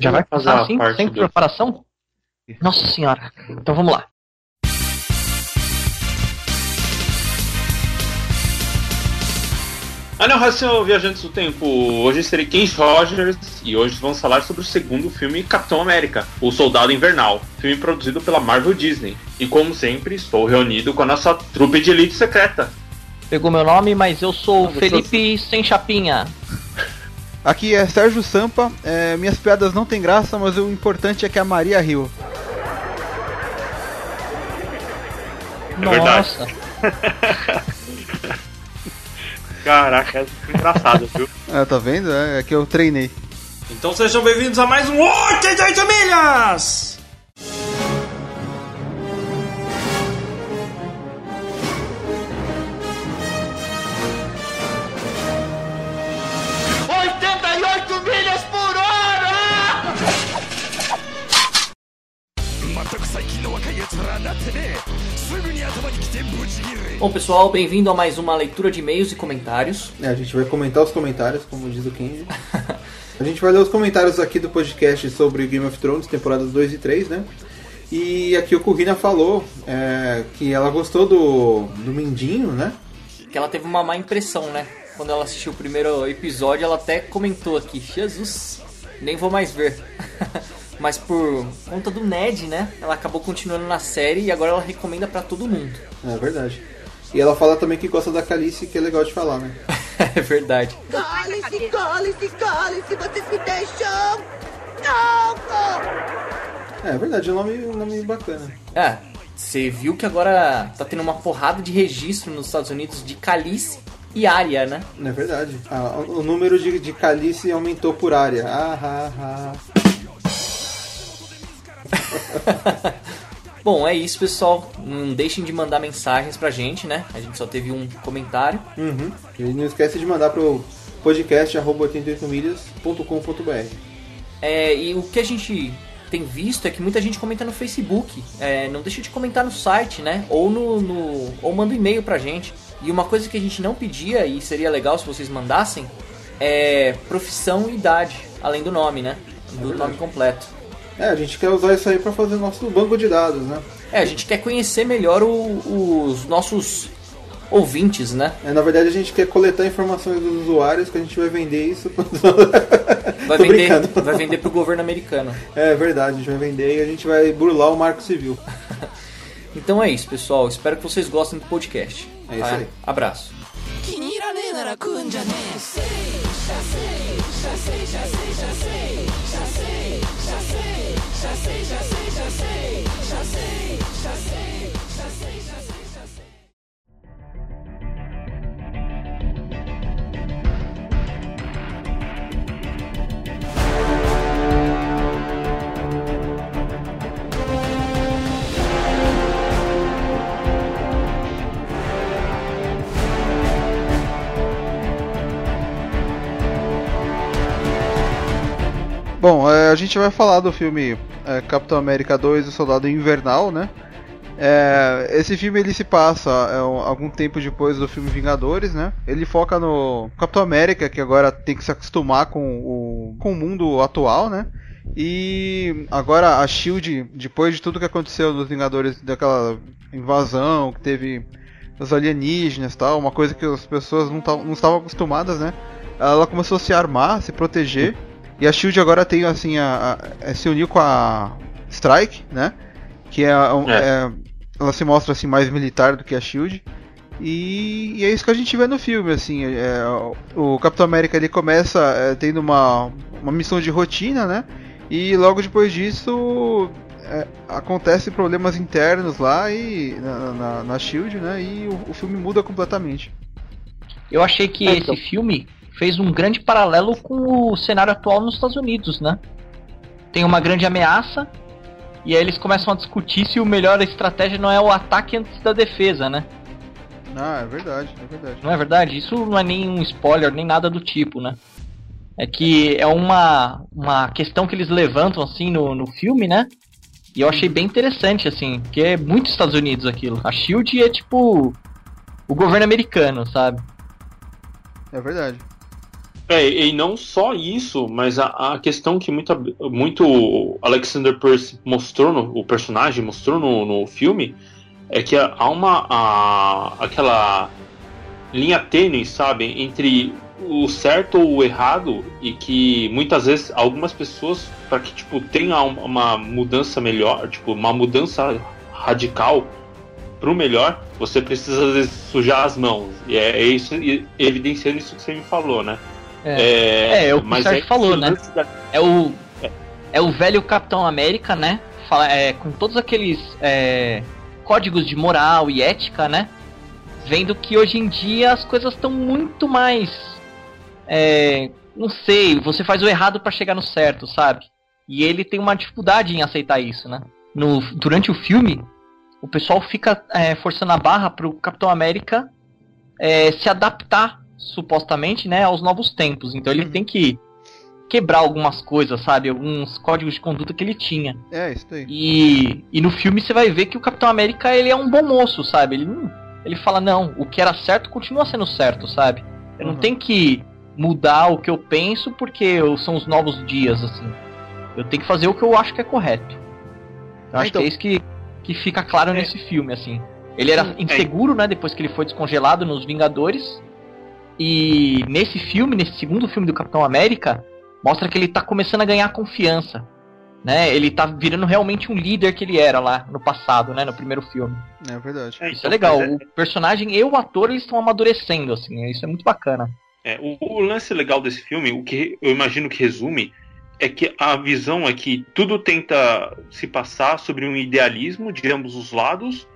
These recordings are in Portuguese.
Já vai fazer assim, sem do... preparação? Nossa senhora. Então vamos lá. Anel Viajantes do Tempo. Hoje serei Ken Rogers e hoje vamos falar sobre o segundo filme Capitão América, O Soldado Invernal, filme produzido pela Marvel Disney. E como sempre, estou reunido com a nossa trupe de elite secreta. Pegou meu nome, mas eu sou Felipe Sem Chapinha. Aqui é Sérgio Sampa. É, minhas piadas não têm graça, mas o importante é que a Maria riu. É Nossa. Caraca, é engraçado, viu? É, tá vendo? É, é que eu treinei. Então sejam bem-vindos a mais um 88 Milhas! milhas Bom pessoal, bem-vindo a mais uma leitura de e-mails e comentários. É, a gente vai comentar os comentários, como diz o Kenji. a gente vai ler os comentários aqui do podcast sobre Game of Thrones, temporadas 2 e 3, né? E aqui o Kurina falou é, que ela gostou do, do Mindinho, né? Que ela teve uma má impressão, né? Quando ela assistiu o primeiro episódio, ela até comentou aqui: Jesus, nem vou mais ver. Mas por conta do Ned, né? Ela acabou continuando na série e agora ela recomenda para todo mundo. É verdade. E ela fala também que gosta da Calice, que é legal de falar, né? é verdade. Calice, Calice, Calice, vocês me deixam! Não! É, é verdade, é um nome, um nome bacana. É, você viu que agora tá tendo uma porrada de registro nos Estados Unidos de Calice e área, né? É verdade. Ah, o número de, de Calice aumentou por área. Ah, ah, ah. Bom, é isso, pessoal. Não deixem de mandar mensagens pra gente, né? A gente só teve um comentário. Uhum. E não esquece de mandar pro podcast 88milhas.com.br. É, e o que a gente tem visto é que muita gente comenta no Facebook. É, não deixa de comentar no site, né? Ou no, no ou manda um e-mail pra gente. E uma coisa que a gente não pedia e seria legal se vocês mandassem é profissão e idade, além do nome, né? Do é nome completo. É, a gente quer usar isso aí para fazer nosso banco de dados, né? É, a gente quer conhecer melhor o, os nossos ouvintes, né? É, na verdade a gente quer coletar informações dos usuários que a gente vai vender isso. vai, vender, vai vender pro governo americano. É verdade, a gente vai vender e a gente vai burlar o marco civil. então é isso, pessoal. Espero que vocês gostem do podcast. É isso aí. Abraço. Já sei, já sei, já sei, já sei, Bom, é, a gente vai falar do filme é, Capitão América 2 O Soldado Invernal, né? É, esse filme ele se passa é, algum tempo depois do filme Vingadores, né? Ele foca no Capitão América, que agora tem que se acostumar com o, com o mundo atual, né? E agora a Shield, depois de tudo que aconteceu nos Vingadores, daquela invasão que teve os alienígenas tal, uma coisa que as pessoas não, não estavam acostumadas, né? Ela começou a se armar, se proteger. E a Shield agora tem assim a, a, a se uniu com a Strike, né? Que é, é. é, ela se mostra assim mais militar do que a Shield. E, e, é isso que a gente vê no filme, assim, é, o Capitão América ele começa é, tendo uma, uma missão de rotina, né? E logo depois disso é, acontecem problemas internos lá e na, na, na Shield, né? E o, o, filme muda completamente. Eu achei que é, então. esse filme fez um grande paralelo com o cenário atual nos Estados Unidos, né? Tem uma grande ameaça e aí eles começam a discutir se o melhor estratégia não é o ataque antes da defesa, né? Ah, é verdade, é verdade. Não é verdade? Isso não é nem um spoiler, nem nada do tipo, né? É que é uma, uma questão que eles levantam assim no, no filme, né? E eu achei bem interessante, assim, que é muito Estados Unidos aquilo. A Shield é tipo o governo americano, sabe? É verdade. É, e não só isso, mas a, a questão que muita, muito Alexander Percy mostrou, no, o personagem mostrou no, no filme, é que há uma. A, aquela linha tênue, sabe, entre o certo ou o errado e que muitas vezes algumas pessoas para que tipo tenha uma mudança melhor, tipo uma mudança radical para o melhor, você precisa às vezes sujar as mãos. E é, isso evidenciando isso que você me falou, né? É, é, é o que o Sérgio é falou, né? Da... É o é o velho Capitão América, né? Fala, é, com todos aqueles é, códigos de moral e ética, né? Vendo que hoje em dia as coisas estão muito mais é, não sei, você faz o errado para chegar no certo, sabe? E ele tem uma dificuldade em aceitar isso, né? No, durante o filme, o pessoal fica é, forçando a barra pro Capitão América é, se adaptar, supostamente, né, aos novos tempos. Então ele uhum. tem que quebrar algumas coisas, sabe? Alguns códigos de conduta que ele tinha. É, isso aí. E, e no filme você vai ver que o Capitão América, ele é um bom moço, sabe? Ele, ele fala, não, o que era certo continua sendo certo, sabe? Eu uhum. não tenho que mudar o que eu penso porque são os novos dias, assim. Eu tenho que fazer o que eu acho que é correto. Eu acho então... que é isso que, que fica claro é. nesse filme, assim. Ele era é. inseguro, né, depois que ele foi descongelado nos Vingadores. E nesse filme, nesse segundo filme do Capitão América, mostra que ele tá começando a ganhar confiança. Né? Ele tá virando realmente um líder que ele era lá no passado, né? No primeiro filme. É verdade. Isso é legal. O personagem e o ator eles estão amadurecendo, assim. Isso é muito bacana. É, o, o, lance legal desse filme, o que eu imagino que resume, é que a visão é que tudo tenta se passar sobre um idealismo de ambos os lados,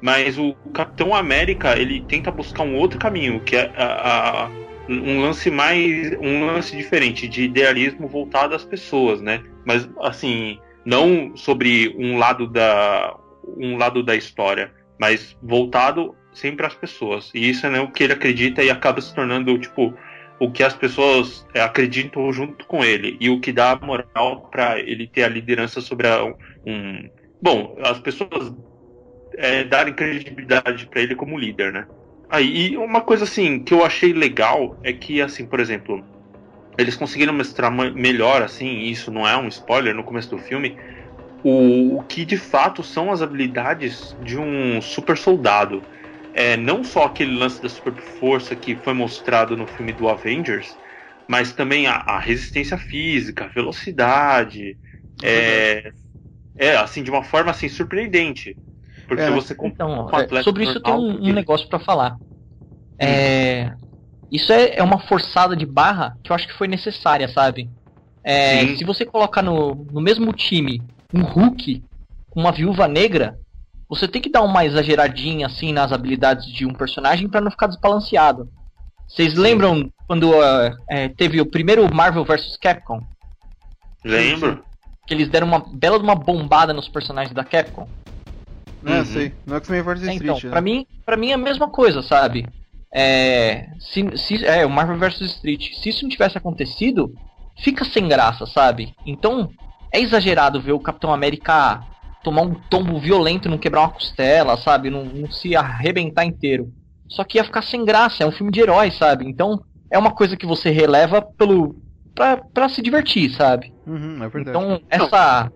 mas o Capitão América ele tenta buscar um outro caminho, que é a, a, um lance mais, um lance diferente de idealismo voltado às pessoas, né? Mas assim, não sobre um lado da um lado da história, mas voltado sempre as pessoas. E isso é né, o que ele acredita e acaba se tornando, tipo, o que as pessoas é, acreditam junto com ele. E o que dá moral para ele ter a liderança sobre a, um. Bom, as pessoas é, darem credibilidade para ele como líder, né? Aí, e uma coisa assim que eu achei legal é que, assim, por exemplo, eles conseguiram mostrar melhor, assim, isso não é um spoiler no começo do filme, o, o que de fato são as habilidades de um super soldado é, não só aquele lance da super força que foi mostrado no filme do Avengers, mas também a, a resistência física, a velocidade, é, é, assim, de uma forma assim surpreendente. Porque é, você então, um é, sobre isso tem um, um negócio para falar. É, isso é, é uma forçada de barra que eu acho que foi necessária, sabe? É, se você colocar no, no mesmo time um Hulk com uma viúva negra, você tem que dar uma exageradinha assim nas habilidades de um personagem para não ficar desbalanceado. Vocês lembram quando uh, é, teve o primeiro Marvel vs Capcom? Lembro. Que eles deram uma bela de uma bombada nos personagens da Capcom. É, uhum. sei. No X-Men vs Street. Então, né? pra, mim, pra mim é a mesma coisa, sabe? É, se, se, é, o Marvel vs Street. Se isso não tivesse acontecido, fica sem graça, sabe? Então, é exagerado ver o Capitão América tomar um tombo violento, não quebrar uma costela, sabe? Não, não, se arrebentar inteiro. Só que ia ficar sem graça, é um filme de herói, sabe? Então é uma coisa que você releva pelo. pra, pra se divertir, sabe? Uhum, é verdade. Então essa.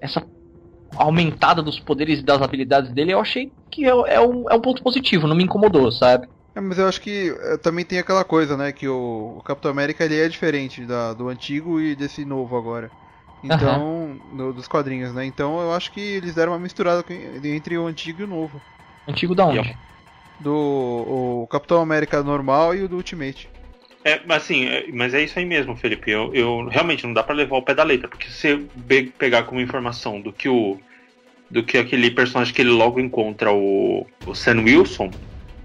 essa aumentada dos poderes e das habilidades dele, eu achei que é, é, um, é um ponto positivo, não me incomodou, sabe? É, mas eu acho que é, também tem aquela coisa, né? Que o, o Capitão América ele é diferente da, do antigo e desse novo agora. Então, no, dos quadrinhos, né? Então eu acho que eles deram uma misturada entre o antigo e o novo. Antigo da onde? Do o Capitão América normal e o do Ultimate. É, mas assim, é, mas é isso aí mesmo, Felipe. Eu, eu realmente não dá para levar o pé da letra, porque se você pegar como informação do que o do que aquele personagem que ele logo encontra o, o Sam Wilson,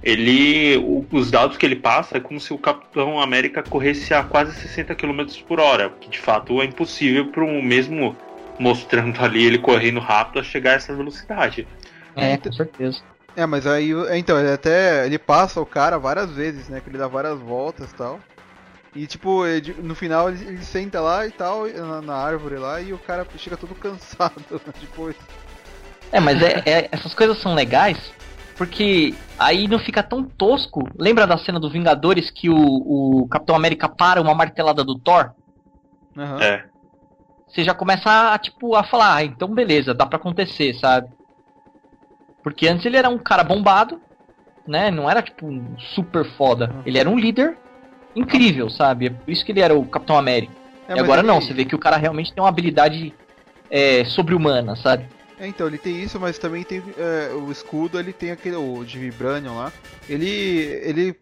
ele o, os dados que ele passa é como se o Capitão América corresse a quase 60 km por hora, que de fato é impossível para um mesmo mostrando ali ele correndo rápido a chegar a essa velocidade. É, com certeza. É, mas aí, então, ele até ele passa o cara várias vezes, né? Que ele dá várias voltas e tal. E tipo, ele, no final ele, ele, senta lá e tal, na, na, árvore lá, e o cara chega todo cansado depois. É, mas é, é, essas coisas são legais Porque aí não fica tão tosco. Lembra da cena do Vingadores que o, o Capitão América para uma martelada do Thor? Uhum. É. Você já começa a, tipo, a falar, ah, então beleza, dá pra acontecer, sabe? Porque antes ele era um cara bombado, né? Não era tipo um super foda. Uhum. Ele era um líder incrível, sabe? É por isso que ele era o Capitão América. É, e agora ele... não, você vê que o cara realmente tem uma habilidade é, sobre-humana, sabe? É, então, ele tem isso, mas também tem é, o escudo, ele tem aquele, o de Vibranium lá. Ele, ele,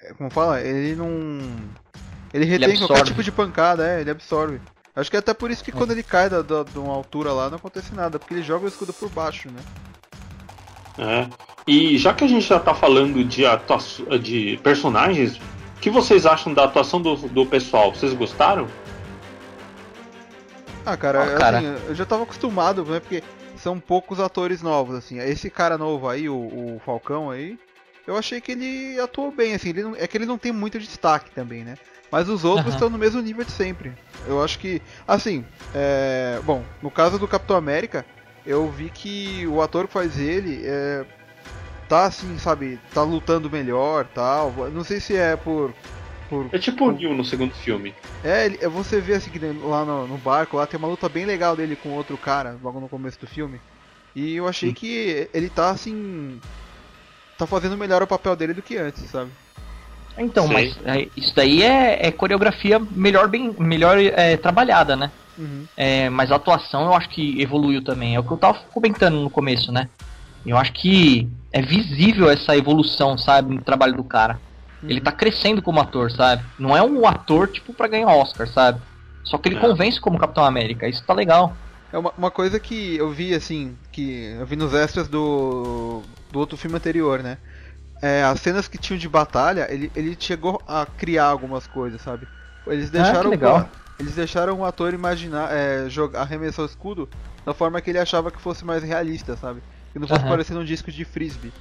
é, como fala, ele não... Ele retém ele qualquer tipo de pancada, é, ele absorve. Acho que é até por isso que quando ele cai da, da, de uma altura lá não acontece nada, porque ele joga o escudo por baixo, né? É. E já que a gente já tá falando de, de personagens, o que vocês acham da atuação do, do pessoal? Vocês gostaram? Ah, cara, oh, cara. Assim, eu já tava acostumado, né? Porque são poucos atores novos, assim. Esse cara novo aí, o, o Falcão aí, eu achei que ele atuou bem, assim. Não, é que ele não tem muito destaque também, né? Mas os outros uhum. estão no mesmo nível de sempre. Eu acho que, assim, é... bom, no caso do Capitão América, eu vi que o ator que faz ele é... tá assim, sabe, tá lutando melhor, tal. Não sei se é por por, é tipo o Neil no segundo filme. É, é, você vê assim que lá no, no, barco, lá tem uma luta bem legal dele com outro cara, logo no começo do filme. E eu achei hum. que ele tá assim. tá fazendo melhor o papel dele do que antes, sabe? Então, Sei. mas é, isso daí é, é, coreografia melhor, bem, melhor é, trabalhada, né? Uhum. É, mas a atuação eu acho que evoluiu também. É o que eu tava comentando no começo, né? Eu acho que é visível essa evolução, sabe, no trabalho do cara. Uhum. Ele tá crescendo como ator, sabe? Não é um ator, tipo, para ganhar Oscar, sabe? Só que ele é. convence como Capitão América, isso tá legal. É uma, uma, coisa que eu vi, assim, que eu vi nos extras do, do outro filme anterior, né? É, as cenas que tinham de batalha, ele, ele chegou a criar algumas coisas, sabe? Eles ah, deixaram, ah, legal. Eles deixaram o ator imaginar, é, jogar, arremessar o escudo da forma que ele achava que fosse mais realista, sabe? Que não fosse uhum. parecendo um disco de frisbee.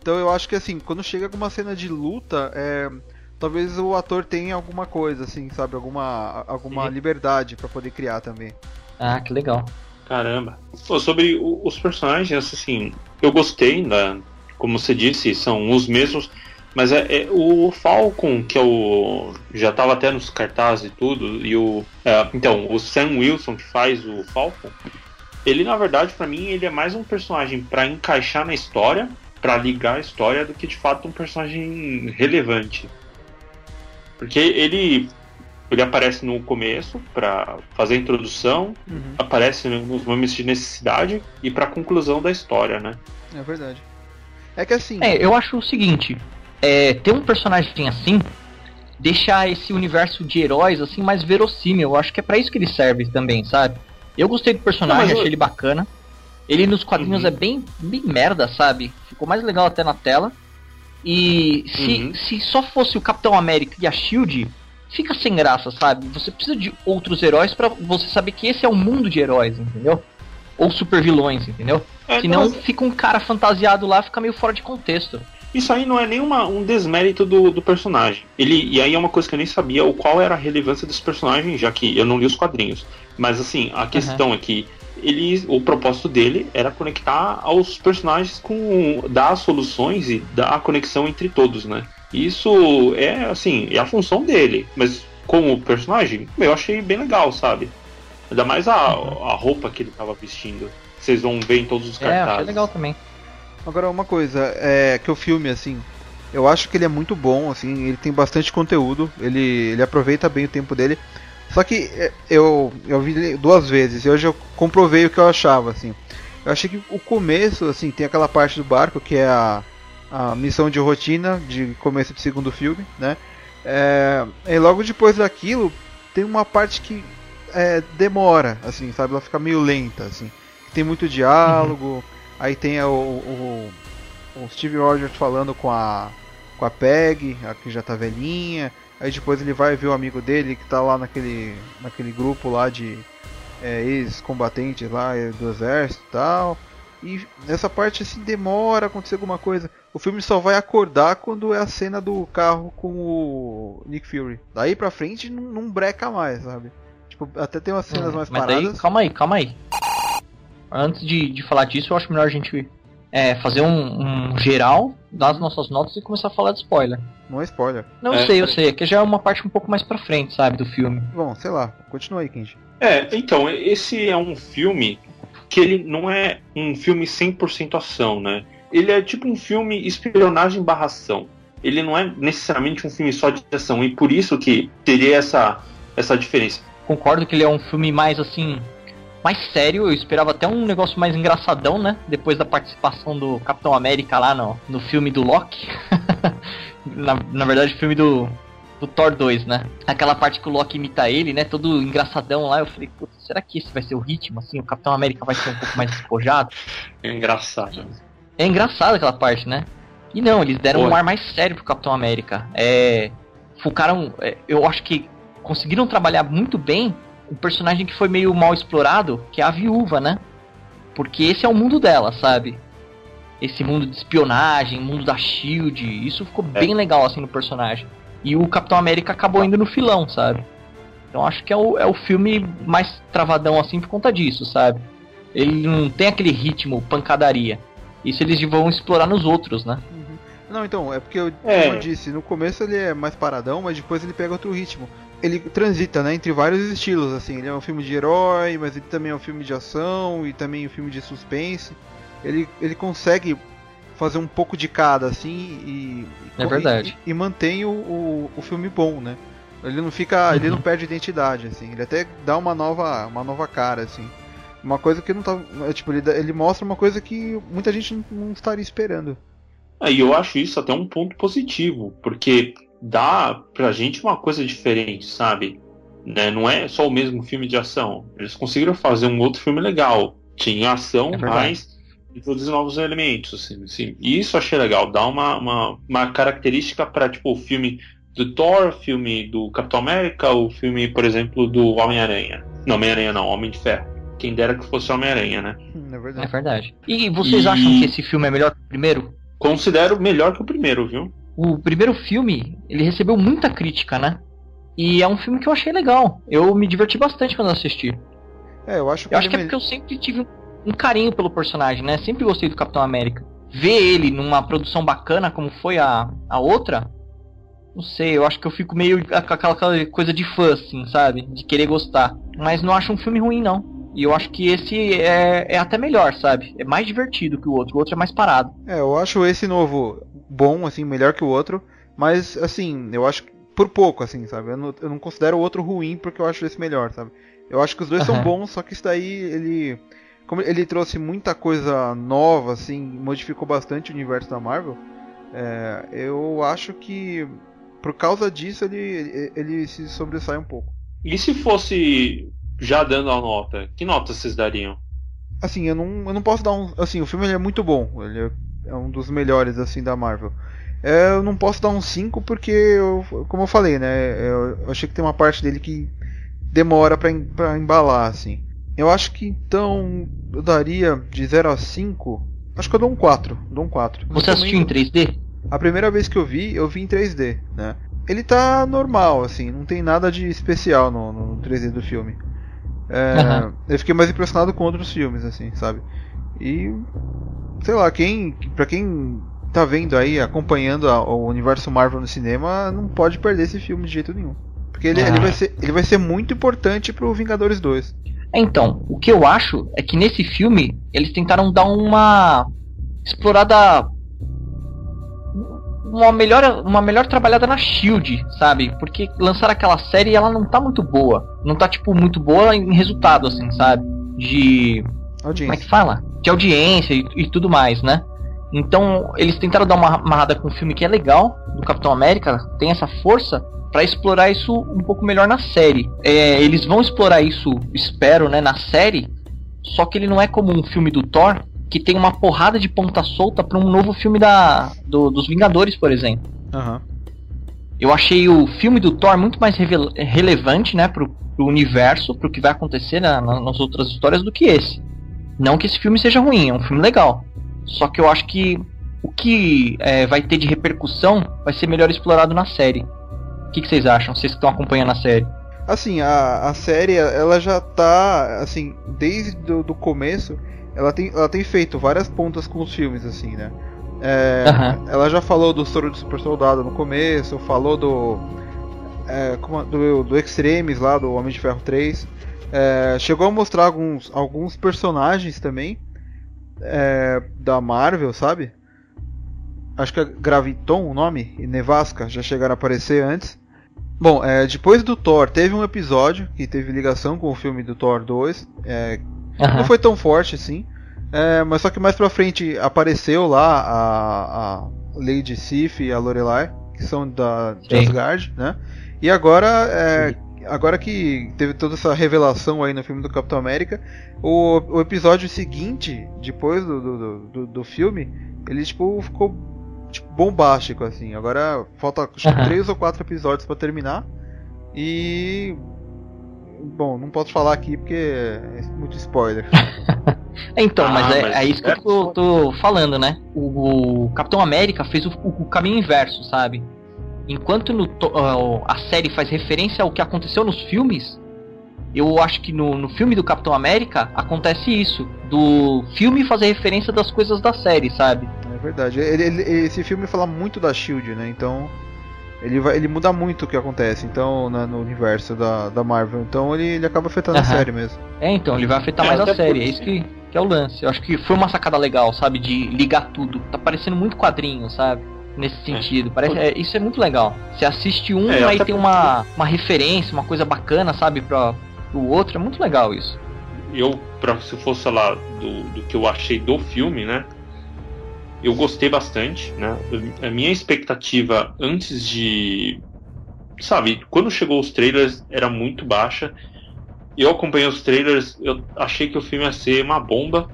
Então eu acho que assim, quando chega alguma cena de luta, é, talvez o ator tenha alguma coisa, assim, sabe? Alguma, alguma Sim. liberdade para poder criar também. Ah, que legal. Caramba. Pô, sobre os personagens, assim, eu gostei, né? como você disse, são os mesmos. Mas é, é, o Falcon, que é o. Já estava até nos cartazes e tudo, e o. É, então, o Sam Wilson, que faz o Falcon, ele na verdade, para mim, ele é mais um personagem para encaixar na história para ligar a história do que de fato um personagem relevante. Porque ele ele aparece no começo para fazer a introdução, uhum. aparece nos momentos de necessidade e para conclusão da história, né? É verdade. É que assim. É, eu acho o seguinte: é, ter um personagem assim deixar esse universo de heróis assim mais verossímil. Eu acho que é para isso que ele serve também, sabe? Eu gostei do personagem, Não, achei eu... ele bacana. Ele nos quadrinhos uhum. é bem, bem merda, sabe? Ficou mais legal até na tela. E se, uhum. se só fosse o Capitão América e a Shield, fica sem graça, sabe? Você precisa de outros heróis para você saber que esse é um mundo de heróis, entendeu? Ou super vilões, entendeu? É, Senão mas... fica um cara fantasiado lá, fica meio fora de contexto. Isso aí não é nem uma, um desmérito do, do personagem. Ele, e aí é uma coisa que eu nem sabia o qual era a relevância desse personagem, já que eu não li os quadrinhos. Mas assim, a questão uhum. é que ele, o propósito dele era conectar aos personagens com dar soluções e dar a conexão entre todos, né? Isso é assim, é a função dele, mas como personagem, eu achei bem legal, sabe? Ainda mais a, a roupa que ele tava vestindo. Vocês vão ver em todos os cartazes. É, achei legal também. Agora uma coisa, é que o filme assim, eu acho que ele é muito bom, assim, ele tem bastante conteúdo, ele, ele aproveita bem o tempo dele. Só que é, eu, eu vi duas vezes e hoje eu comprovei o que eu achava, assim. Eu achei que o começo, assim, tem aquela parte do barco que é a, a missão de rotina de começo do segundo filme, né? É, e logo depois daquilo tem uma parte que é, demora, assim, sabe? Ela fica meio lenta, assim. Tem muito diálogo, uhum. Aí tem o, o, o Steve Rogers falando com a com a Peg, a que já tá velhinha. Aí depois ele vai ver o amigo dele que tá lá naquele, naquele grupo lá de é, ex-combatentes lá é, do exército e tal. E nessa parte assim demora a acontecer alguma coisa. O filme só vai acordar quando é a cena do carro com o Nick Fury. Daí pra frente não, não breca mais, sabe? Tipo, até tem umas cenas hum, mais mas paradas. Daí, calma aí, calma aí. Antes de, de falar disso, eu acho melhor a gente é, fazer um, um, geral das nossas notas e começar a falar de spoiler. Não é spoiler. Não é, sei, eu sei. É que já é uma parte um pouco mais pra frente, sabe, do filme. Bom, sei lá. Continua aí, Kenji. É, então, esse é um filme que ele não é um filme 100% ação, né? Ele é tipo um filme espionagem barra ação. Ele não é necessariamente um filme só de ação, e por isso que teria essa, essa diferença. Concordo que ele é um filme mais assim, mais sério. Eu esperava até um negócio mais engraçadão, né? Depois da participação do Capitão América lá no, no filme do Loki. na, na verdade, filme do, do Thor 2, né? Aquela parte que o Loki imita ele, né? Todo engraçadão lá. Eu falei, será que esse vai ser o ritmo? Assim, o Capitão América vai ser um pouco mais despojado? É engraçado. É engraçado aquela parte, né? E não, eles deram Pô. um ar mais sério pro Capitão América. É. Focaram. É, eu acho que conseguiram trabalhar muito bem um personagem que foi meio mal explorado, que é a viúva, né? Porque esse é o mundo dela, sabe? Esse mundo de espionagem, mundo da Shield, isso ficou é. bem legal assim no personagem. E o Capitão América acabou indo no filão, sabe? Então acho que é o, é o filme mais travadão assim por conta disso, sabe? Ele não tem aquele ritmo pancadaria. Isso eles vão explorar nos outros, né? Uhum. Não, então, é porque eu, é. como eu disse, no começo ele é mais paradão, mas depois ele pega outro ritmo ele transita, né, entre vários estilos, assim. Ele é um filme de herói, mas ele também é um filme de ação e também um filme de suspense. Ele, ele consegue fazer um pouco de cada, assim, e... É verdade. E, e mantém o, o, o, filme bom, né? Ele não fica... Uhum. Ele não perde identidade, assim. Ele até dá uma nova, uma nova cara, assim. Uma coisa que não tá... É, tipo, ele, ele mostra uma coisa que muita gente não, não estaria esperando. É, e eu acho isso até um ponto positivo, porque dá pra gente uma coisa diferente, sabe? Né? Não é só o mesmo filme de ação. Eles conseguiram fazer um outro filme legal. Tinha ação, é mas introduzir novos elementos, assim, assim. E isso eu achei legal. Dá uma, uma, uma característica para tipo, o filme do Thor, filme do Capitão América, o filme, por exemplo, do Homem-Aranha. Não, Homem-Aranha não, Homem de Ferro. Quem dera que fosse Homem-Aranha, né? Hum, é verdade. É verdade. E vocês e... acham que esse filme é melhor que o primeiro? Considero melhor que o primeiro, viu? O primeiro filme, ele recebeu muita crítica, né? E é um filme que eu achei legal. Eu me diverti bastante quando assisti. É, eu acho que, eu acho que é porque eu sempre tive um carinho pelo personagem, né? Sempre gostei do Capitão América. Ver ele numa produção bacana como foi a, a outra, não sei, eu acho que eu fico meio com aquela, aquela coisa de fã, assim, sabe? De querer gostar. Mas não acho um filme ruim, não. E eu acho que esse é, é até melhor, sabe? É mais divertido que o outro. O outro é mais parado. É, eu acho esse novo bom, assim, melhor que o outro. Mas, assim, eu acho que por pouco, assim, sabe? Eu não, eu não considero o outro ruim porque eu acho esse melhor, sabe? Eu acho que os dois uhum. são bons, só que isso daí, ele. Como ele trouxe muita coisa nova, assim, modificou bastante o universo da Marvel, é, eu acho que por causa disso ele, ele se sobressai um pouco. E se fosse já dando a nota, que nota vocês dariam? Assim, eu não, eu não posso dar um. Assim, o filme é muito bom. Ele é é um dos melhores assim da Marvel. É, eu não posso dar um 5 porque, eu, como eu falei, né? Eu, eu, achei que tem uma parte dele que demora pra, pra embalar, assim. Eu acho que então eu daria de 0 a 5. Acho que eu dou um 4. Dou um 4. Você assistiu em 3D? A primeira vez que eu vi, eu vi em 3D, né? Ele tá normal, assim, não tem nada de especial no, no 3D do filme. É, uhum. Eu fiquei mais impressionado com outros filmes, assim, sabe? E sei lá, quem, para quem tá vendo aí, acompanhando a, o universo Marvel no cinema, não pode perder esse filme de jeito nenhum. Porque ele, ah. ele, vai, ser, ele vai ser muito importante pro Vingadores 2. Então, o que eu acho é que nesse filme eles tentaram dar uma explorada uma melhor, uma melhor trabalhada na Shield, sabe? Porque lançar aquela série ela não tá muito boa. Não tá, tipo, muito boa em resultado, assim, sabe? De. Audiência. Como é que fala? De audiência e, e, tudo mais, né? Então eles tentaram dar uma amarrada com um filme que é legal, do Capitão América, tem essa força para explorar isso um pouco melhor na série. É, eles vão explorar isso, espero, né, na série. Só que ele não é como um filme do Thor que tem uma porrada de ponta solta para um novo filme da do, dos Vingadores, por exemplo. Uhum. Eu achei o filme do Thor muito mais relevante, né, pro, pro universo, pro que vai acontecer na, nas outras histórias do que esse. Não que esse filme seja ruim, é um filme legal. Só que eu acho que o que é, vai ter de repercussão vai ser melhor explorado na série. O que, que vocês acham? Vocês que estão acompanhando a série? Assim, a, a série, ela já tá, assim, desde do, do começo, ela tem, ela tem feito várias pontas com os filmes, assim, né? É, uhum. Ela já falou do Soro do Super Soldado no começo, falou do. É, do, do Extremes lá, do Homem de Ferro 3. É, chegou a mostrar alguns, alguns personagens também é, da Marvel, sabe? Acho que é Graviton o nome, e Nevasca já chegaram a aparecer antes. Bom, é, depois do Thor, teve um episódio que teve ligação com o filme do Thor 2. É, uhum. Não foi tão forte assim. É, mas só que mais pra frente apareceu lá a, a Lady Sif e a Lorelai, que são da de Asgard, né? E agora, é, agora que teve toda essa revelação aí no filme do Capitão América, o, o episódio seguinte, depois do, do, do, do filme, ele tipo ficou tipo, bombástico assim. Agora falta uhum. três ou quatro episódios para terminar e bom, não posso falar aqui porque é muito spoiler. então, ah, mas, é, mas, é, isso que eu tô, tô falando, né? O, o, Capitão América fez o, o, caminho inverso, sabe? Enquanto no, uh, a série faz referência ao que aconteceu nos filmes, eu acho que no, no filme do Capitão América acontece isso. Do filme fazer referência das coisas da série, sabe? É verdade. Ele, ele, esse filme fala muito da Shield, né? Então ele, vai, ele muda muito o que acontece então na, no universo da, da Marvel. Então ele, ele acaba afetando uhum. a série mesmo. É, então, ele vai afetar é, mais a série. É isso que, que é o lance. Eu acho que foi uma sacada legal, sabe? De ligar tudo. Tá parecendo muito quadrinho, sabe? Nesse é. sentido. Parece, é, isso é muito legal. Você assiste um, é, aí tem uma, uma referência, uma coisa bacana, sabe, pra, pro outro. É muito legal isso. Eu, pra, se fosse falar do, do que eu achei do filme, né? eu gostei bastante, né? A minha expectativa antes de. Sabe, quando chegou os trailers era muito baixa. Eu acompanhei os trailers, eu achei que o filme ia ser uma bomba.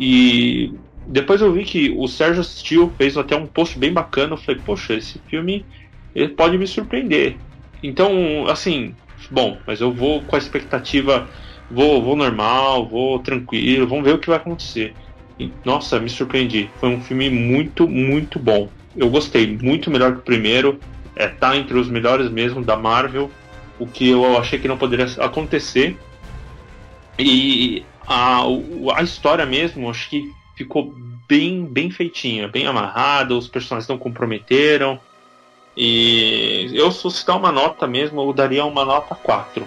E depois eu vi que o Sérgio assistiu, fez até um post bem bacana. Eu falei, poxa, esse filme ele pode me surpreender. Então, assim, bom, mas eu vou com a expectativa, vou, vou normal, vou tranquilo, vamos ver o que vai acontecer. E, nossa, me surpreendi. Foi um filme muito, muito bom. Eu gostei, muito melhor que o primeiro. É, tá entre os melhores mesmo da Marvel. O que eu achei que não poderia acontecer. E a, a história mesmo, acho que ficou bem, bem feitinha, bem amarrada. Os personagens não comprometeram. E eu, se citar uma nota mesmo, eu daria uma nota 4.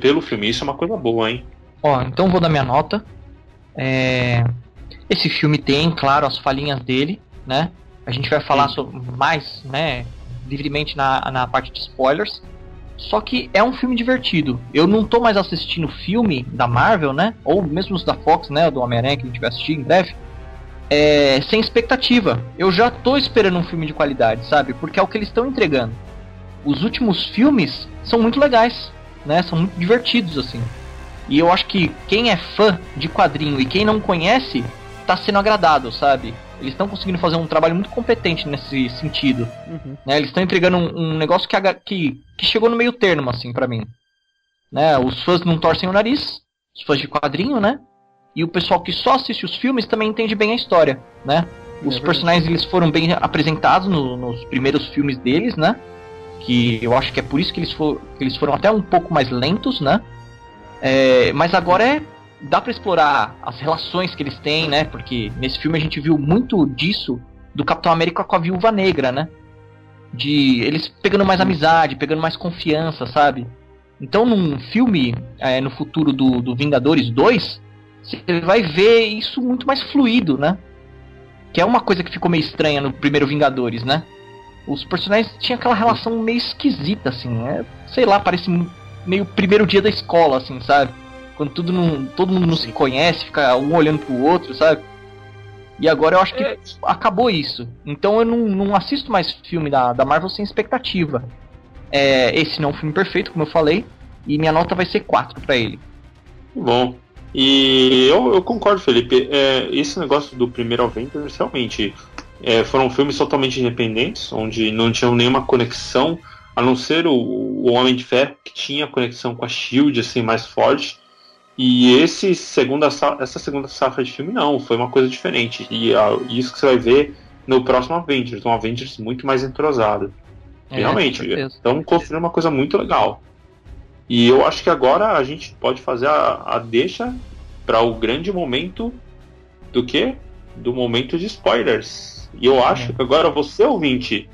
Pelo filme, isso é uma coisa boa, hein? Ó, então vou dar minha nota. É... Esse filme tem, claro, as falhinhas dele, né? A gente vai falar sobre mais, né, livremente na, na parte de spoilers. Só que é um filme divertido. Eu não tô mais assistindo filme da Marvel, né? Ou mesmo os da Fox, né? Do Homem-Aranha que a gente vai assistir em breve. É, sem expectativa. Eu já tô esperando um filme de qualidade, sabe? Porque é o que eles estão entregando. Os últimos filmes são muito legais, né? São muito divertidos, assim. E eu acho que quem é fã de quadrinho e quem não conhece tá sendo agradado, sabe? Eles estão conseguindo fazer um trabalho muito competente nesse sentido. Uhum. Né? Eles estão entregando um, um negócio que, que, que, chegou no meio termo, assim, para mim. Né? Os fãs não torcem o nariz, os fãs de quadrinho, né? E o pessoal que só assiste os filmes também entende bem a história, né? Os é personagens eles foram bem apresentados no, nos primeiros filmes deles, né? Que eu acho que é por isso que eles, for, que eles foram até um pouco mais lentos, né? É, mas agora é dá para explorar as relações que eles têm, né? Porque nesse filme a gente viu muito disso do Capitão América com a Viúva Negra, né? De eles pegando mais amizade, pegando mais confiança, sabe? Então, num filme é, no futuro do, do Vingadores 2, você vai ver isso muito mais fluido, né? Que é uma coisa que ficou meio estranha no primeiro Vingadores, né? Os personagens tinham aquela relação meio esquisita, assim. É, sei lá, parece meio primeiro dia da escola, assim, sabe? Quando tudo não, todo mundo não se conhece, fica um olhando pro outro, sabe? E agora eu acho que é. acabou isso. Então eu não, não assisto mais filme da, da Marvel sem expectativa. É, esse não é um filme perfeito, como eu falei, e minha nota vai ser 4 para ele. Bom. E eu, eu concordo, Felipe. É, esse negócio do primeiro Avengers realmente é, foram filmes totalmente independentes, onde não tinham nenhuma conexão a não ser o, o Homem de Ferro, que tinha conexão com a Shield assim, mais forte. E esse segunda, essa segunda safra de filme não, foi uma coisa diferente. E a, isso que você vai ver no próximo Avengers, um Avengers muito mais entrosado. É, Realmente, estão construindo uma coisa muito legal. E eu acho que agora a gente pode fazer a, a deixa para o grande momento do que? Do momento de spoilers. E eu acho que agora você, ouvinte,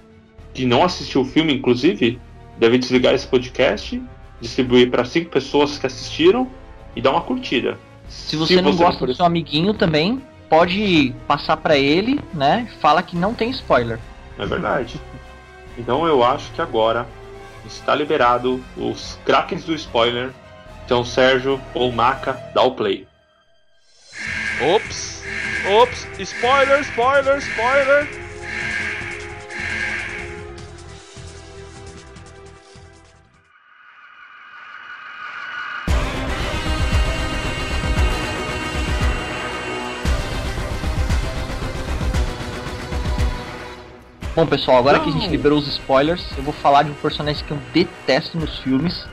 que não assistiu o filme, inclusive, deve desligar esse podcast, distribuir para cinco pessoas que assistiram e dar uma curtida. Se você, Se não você gosta não do seu amiguinho também, pode passar para ele, né? Fala que não tem spoiler. É verdade. Então eu acho que agora está liberado os craques do spoiler. Então, Sérgio ou Maca, dá o play. Ops! Ops! Spoiler, spoiler, spoiler! Bom, pessoal, agora Não. que a gente liberou os spoilers, eu vou falar de um personagem que eu detesto nos filmes,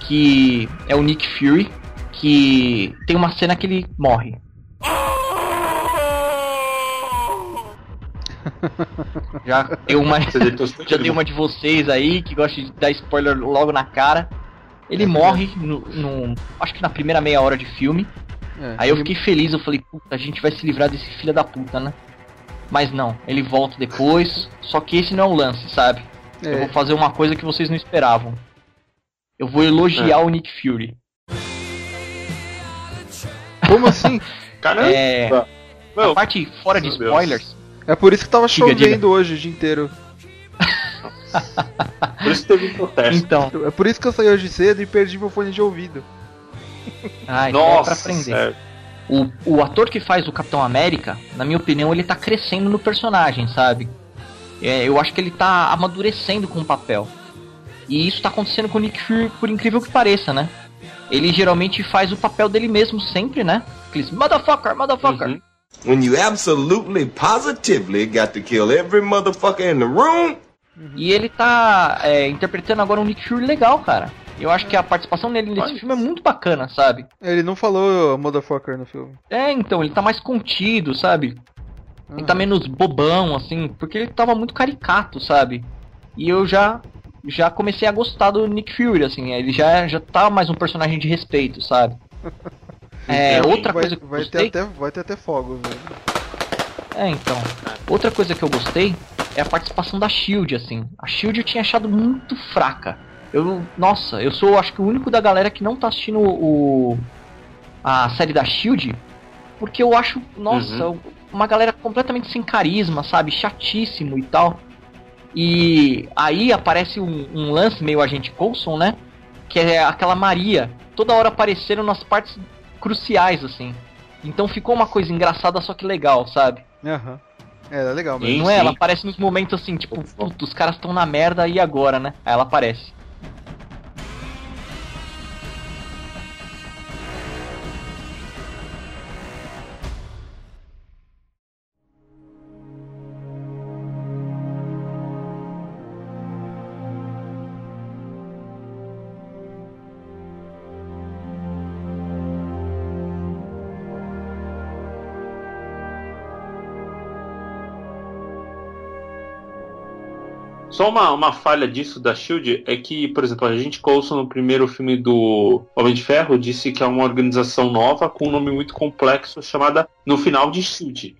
que é o Nick Fury, que tem uma cena que ele morre. já deu uma, já dei uma de vocês aí que gosta de dar spoiler logo na cara. Ele é morre no, no, acho que na primeira meia hora de filme. É, aí eu fiquei feliz, eu falei, puta, a gente vai se livrar desse filho da puta, né? Mas não, ele volta depois. Só que esse não é o lance, sabe? É. Eu vou fazer uma coisa que vocês não esperavam. Eu vou elogiar é. o Nick Fury. Como assim? Caramba! É. Meu, a parte fora de spoilers. É por isso que tava chovendo diga, diga. hoje o dia inteiro. por isso que teve um protesto. Então. É por isso que eu saí hoje cedo e perdi meu fone de ouvido. Ah, então Nossa, é pra aprender. Certo. O, o ator que faz o Capitão América, na minha opinião, ele tá crescendo no personagem, sabe? É, eu acho que ele tá amadurecendo com o papel. E isso tá acontecendo com o Nick Fury, por incrível que pareça, né? Ele geralmente faz o papel dele mesmo sempre, né? Aqueles motherfucker, motherfucker. Uhum. When you absolutely positively got to kill every motherfucker in the room. E ele tá é, interpretando agora um Nick Fury legal, cara. Eu acho que a participação dele nesse filme é muito bacana, sabe? Ele não falou motherfucker no filme. É, então, ele tá mais contido, sabe? Uhum. Ele tá menos bobão, assim, porque ele tava muito caricato, sabe? E eu já já comecei a gostar do Nick Fury, assim, ele já, já tá mais um personagem de respeito, sabe? é, outra vai, coisa que eu vai gostei... Ter até, vai ter até fogos, velho. É, então. Outra coisa que eu gostei é a participação da Shield, assim. A Shield eu tinha achado muito fraca. Eu, nossa, eu sou acho que o único da galera que não tá assistindo o a série da Shield, porque eu acho, nossa, uhum. uma galera completamente sem carisma, sabe, chatíssimo e tal. E aí aparece um, um lance meio agente Coulson, né? Que é aquela Maria, toda hora aparecendo nas partes cruciais, assim. Então ficou uma coisa engraçada, só que legal, sabe? Aham. Uhum. É, é legal mesmo. Não é? Ela aparece nos momentos assim, tipo, puto, os caras estão na merda e agora, né? Aí ela aparece. Só uma, uma falha disso da Shield é que, por exemplo, a gente Coulson no primeiro filme do Homem de Ferro disse que é uma organização nova com um nome muito complexo chamada no final de Shield.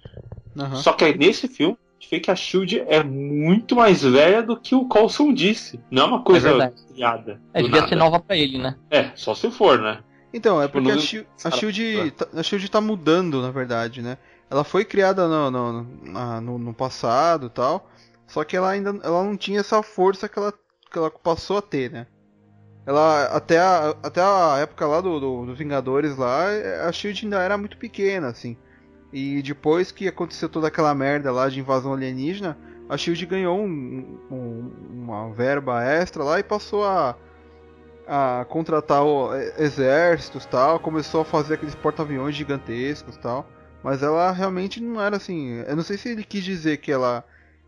Uhum. Só que aí nesse filme vê que a Shield é muito mais velha do que o Coulson disse. Não é uma coisa é criada. É, devia nada. ser nova para ele, né? É, só se for, né? Então, é porque a, Shield, a, Shield, tá, a Shield tá mudando, na verdade, né? Ela foi criada no, no, no, no passado e tal. Só que ela ainda ela não tinha essa força que ela, que ela passou a ter, né? Ela, até a, até a época lá do, do, do Vingadores lá, a Shield ainda era muito pequena, assim. E depois que aconteceu toda aquela merda lá de invasão alienígena, a Shield ganhou um, um, uma verba extra lá e passou a, a contratar o, exércitos tal, começou a fazer aqueles porta-aviões gigantescos tal. Mas ela realmente não era assim. Eu não sei se ele quis dizer que ela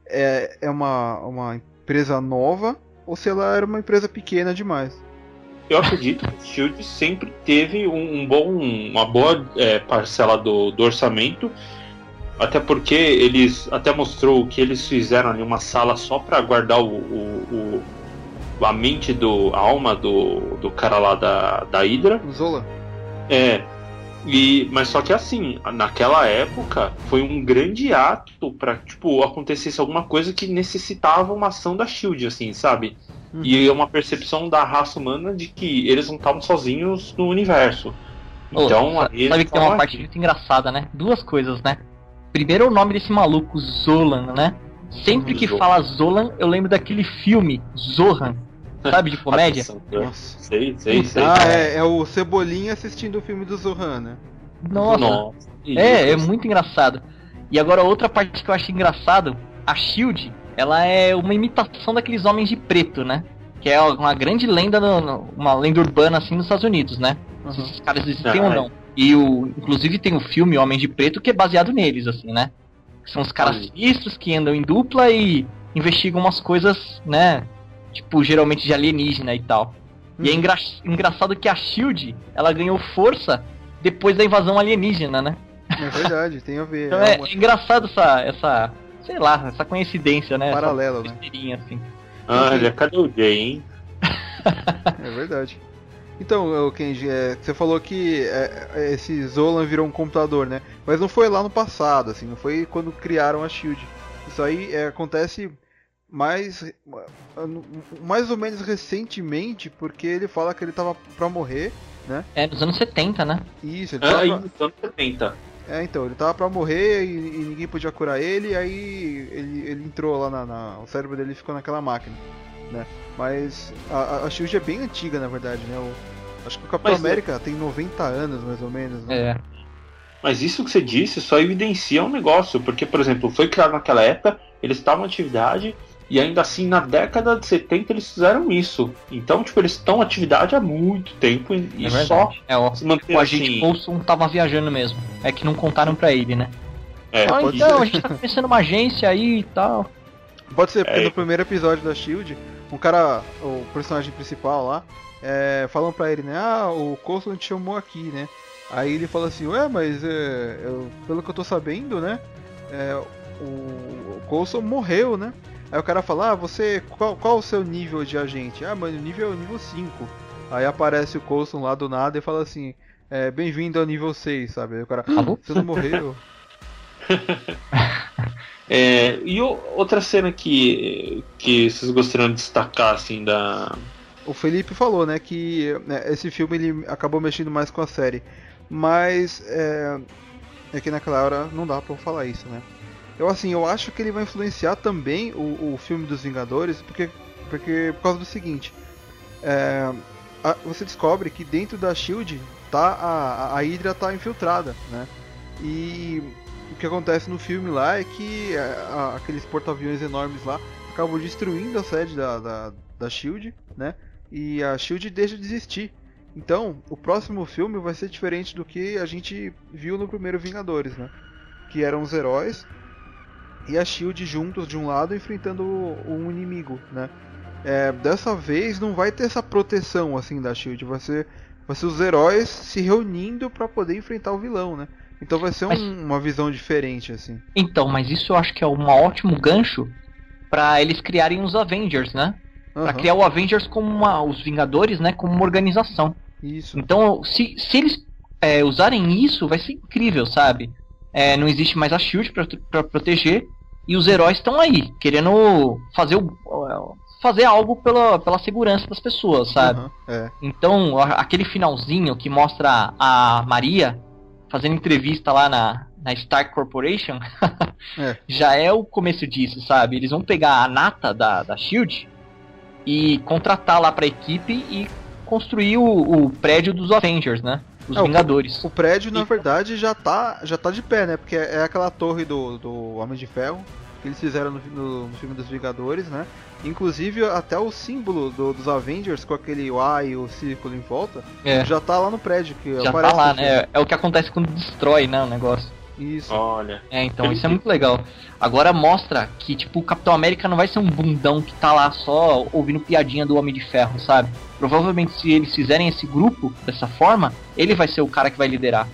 é, é uma, uma empresa nova ou se ela era uma empresa pequena demais. Eu acredito que o Shield sempre teve um, um bom, uma boa é, parcela do, do, orçamento, até porque eles até mostrou que eles fizeram ali uma sala só para guardar o, o, o, a mente do a alma do, do cara lá da, da Hydra. Zola. É. E, mas só que assim, naquela época foi um grande ato para tipo acontecesse alguma coisa que necessitava uma ação da Shield, assim, sabe? Uhum. E é uma percepção da raça humana de que eles não estavam sozinhos no universo. Então, oh, sabe que tem uma parte muito engraçada, né? Duas coisas, né? Primeiro o nome desse maluco Zolan, né? Sempre que Zolan. fala Zolan, eu lembro daquele filme Zohan, sabe, de comédia? Nossa. Sei, sei, sei. Ah, é, é, o Cebolinha assistindo o filme do Zohan, né? Nossa. Nossa. É, é muito engraçado. E agora outra parte que eu acho engraçado, a Shield, ela é uma imitação daqueles homens de preto, né? Que é uma grande lenda, no, uma lenda urbana assim nos Estados Unidos, né? Uhum. Se esses caras existem ah, ou não. E o, inclusive tem o filme Homem de Preto que é baseado neles, assim, né? São os caras sinistros que andam em dupla e investigam umas coisas, né? Tipo, geralmente de alienígena e tal. Uhum. E é uhum. engra engraçado que a Shield, ela ganhou força depois da invasão alienígena, né? É verdade, tem a ver. então é, é, uma... é, engraçado essa, essa, sei lá, essa coincidência, né? Paralelo, né? Assim. Olha, cadê o Jay, hein? é verdade. Então, Kenji, é, você falou que é, esse Zolan virou um computador, né? Mas não foi lá no passado, assim, não foi quando criaram a Shield. Isso aí é, acontece mais, mais ou menos recentemente, porque ele fala que ele tava pra morrer, né? É, nos anos 70, né? Isso, ele tava... É, nos anos 70. É, então, ele tava pra morrer e, e ninguém podia curar ele, e aí ele, ele entrou lá na, na, O cérebro dele ficou naquela máquina né? Mas a, a Shield é bem antiga, na verdade, né? O, acho que o Capitão Mas, é- América tem 90 anos, mais ou menos, né? É. Mas isso que você disse só evidencia um negócio, porque, por exemplo, foi criado naquela época, eles estavam em atividade, e ainda assim, na década de 70, eles fizeram isso. Então, tipo, eles estão em atividade há muito tempo e, é só é, ó, se manter o agente assim... Coulson tava viajando mesmo. É que não contaram pra ele, né? É, ah, então, ser. a gente tá começando uma agência aí e tal. Pode ser, porque é. no primeiro episódio da SHIELD, um cara, o personagem principal lá, é, falam pra ele, né? Ah, o Coulson te chamou aqui, né? Aí ele fala assim, ué, mas é, eu, pelo que eu tô sabendo, né? É, o, o Coulson morreu, né? Aí o cara fala, ah, você. Qual, qual o seu nível de agente? Ah, mas o nível é o nível 5. Aí aparece o Coulson lá do nada e fala assim, é, bem-vindo ao nível 6, sabe? Aí o cara, ah, você não morreu? É, e outra cena que, que vocês gostariam de destacar, assim, da. O Felipe falou, né, que né, esse filme ele acabou mexendo mais com a série. Mas é, é que naquela hora não dá pra eu falar isso, né? Eu assim, eu acho que ele vai influenciar também o, o filme dos Vingadores, porque, porque por causa do seguinte. É, a, você descobre que dentro da Shield tá a, a Hydra tá infiltrada, né? E o que acontece no filme lá é que é, a, aqueles porta-aviões enormes lá acabam destruindo a sede da, da, da Shield, né? E a Shield deixa de existir. Então, o próximo filme vai ser diferente do que a gente viu no primeiro Vingadores, né? Que eram os heróis e a Shield juntos de um lado enfrentando um inimigo, né? É, dessa vez não vai ter essa proteção assim da Shield, vai ser, vai ser os heróis se reunindo para poder enfrentar o vilão, né? Então vai ser mas... um, uma visão diferente, assim. Então, mas isso eu acho que é um ótimo gancho para eles criarem os Avengers, né? Uhum. Pra criar o Avengers como uma, os Vingadores, né? Como uma organização. Isso. Então, se, se eles é, usarem isso, vai ser incrível, sabe? É, não existe mais a Shield para proteger e os heróis estão aí, querendo fazer o, fazer algo pela, pela segurança das pessoas, sabe? Uhum, é. Então, aquele finalzinho que mostra a Maria fazendo entrevista lá na, na Stark Corporation, é. já é o começo disso, sabe? Eles vão pegar a nata da, da Shield e contratar lá pra equipe e construir o, o prédio dos Avengers, né? Os é, Vingadores. O, o prédio, na verdade, já tá, já tá de pé, né? Porque é, aquela torre do, do Homem de Ferro que eles fizeram no, no, no filme dos Vingadores, né? Inclusive, até o símbolo do, dos Avengers com aquele Y e o círculo em volta é. já tá lá no prédio. Que já tá lá, né? É o que acontece quando destrói, né? O negócio. Isso. Olha. É, então isso é muito legal. Agora mostra que, tipo, o Capitão América não vai ser um bundão que tá lá só ouvindo piadinha do Homem de Ferro, sabe? Provavelmente se eles fizerem esse grupo dessa forma, ele vai ser o cara que vai liderar.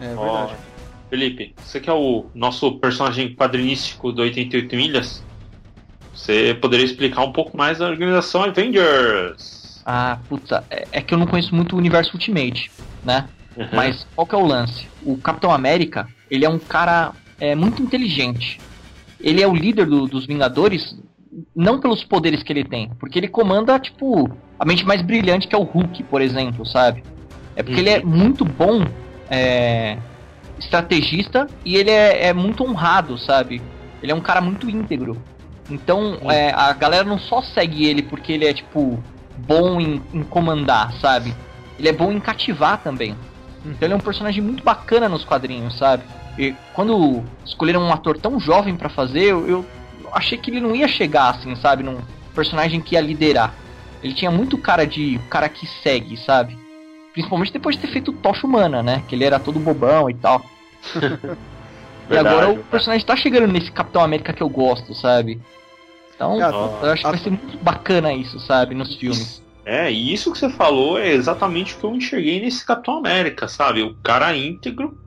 É verdade. Oh. Felipe, você que é o nosso personagem quadrinístico do 88 milhas, você poderia explicar um pouco mais da organização Avengers? Ah, puta, é, é que eu não conheço muito o universo Ultimate, né? Uhum. Mas qual que é o lance? O Capitão América, ele é um cara é, muito inteligente. Ele é o líder do, dos Vingadores, não pelos poderes que ele tem, porque ele comanda, tipo, a mente mais brilhante que é o Hulk, por exemplo, sabe? É porque uhum. ele é uhum. muito bom é, estrategista e ele é, é, muito honrado, sabe? Ele é um cara muito íntegro. Então é, a galera não só segue ele porque ele é, tipo, bom em, em comandar, sabe? Ele é bom em cativar também. Então ele é um personagem muito bacana nos quadrinhos, sabe? E quando escolheram um ator tão jovem para fazer, eu, eu, achei que ele não ia chegar assim, sabe? Num personagem que ia liderar. Ele tinha muito cara de cara que segue, sabe? Principalmente depois de ter feito Tocha Humana, né? Que ele era todo bobão e tal. e agora o personagem tá chegando nesse Capitão América que eu gosto, sabe? Então, eu acho que vai ser muito bacana isso, sabe? Nos filmes. É, e isso que você falou é exatamente o que eu enxerguei nesse Capitão América, sabe? O cara íntegro,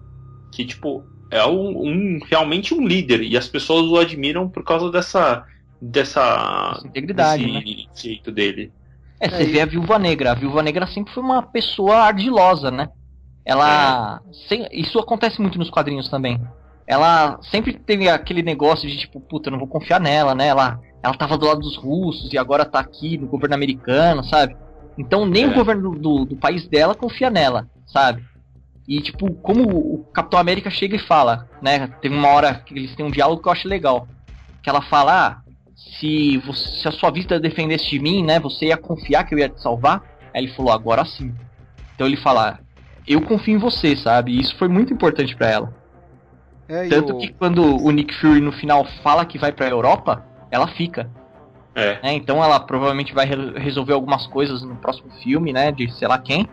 que, tipo, é um, um realmente um líder, e as pessoas o admiram por causa dessa. dessa. Essa integridade, desse né? jeito dele. É, você é, vê a Viúva Negra. A Viúva Negra sempre foi uma pessoa ardilosa, né? Ela. É. Sem, isso acontece muito nos quadrinhos também. Ela sempre teve aquele negócio de tipo, puta, eu não vou confiar nela, né? Ela ela tava do lado dos russos e agora tá aqui no governo americano, sabe? Então nem é. o governo do, do, país dela confia nela, sabe? E tipo, como o Capitão América chega e fala, né? Teve uma hora que eles têm um diálogo que eu acho legal. Que ela fala, ah, se, você, se a sua vida dependesse de mim, né? Você ia confiar que eu ia te salvar? Aí ele falou, agora sim. Então ele fala, eu confio em você, sabe? E isso foi muito importante para ela. É, Tanto eu... que quando o Nick Fury no final fala que vai pra Europa, ela fica. É. Né? Então ela provavelmente vai re resolver algumas coisas no próximo filme, né? De sei lá quem.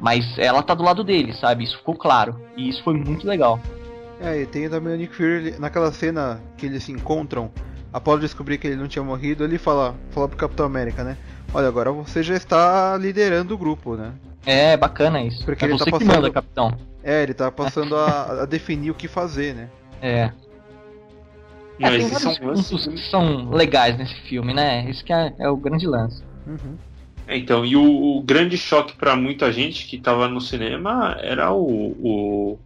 Mas ela tá do lado dele, sabe? Isso ficou claro. E isso foi muito legal. É, e tem também o Nick Fury naquela cena que eles se encontram. Após descobrir que ele não tinha morrido, ele fala, fala pro Capitão América, né? Olha, agora você já está liderando o grupo, né? É, bacana isso. Porque é ele tá passando... Manda, capitão. É, ele tá passando a, a definir o que fazer, né? É. É, tem vários pontos que são legais nesse filme, né? Esse que é, é o grande lance. Uhum. É, então, e o, o grande choque para muita gente que tava no cinema era o, o,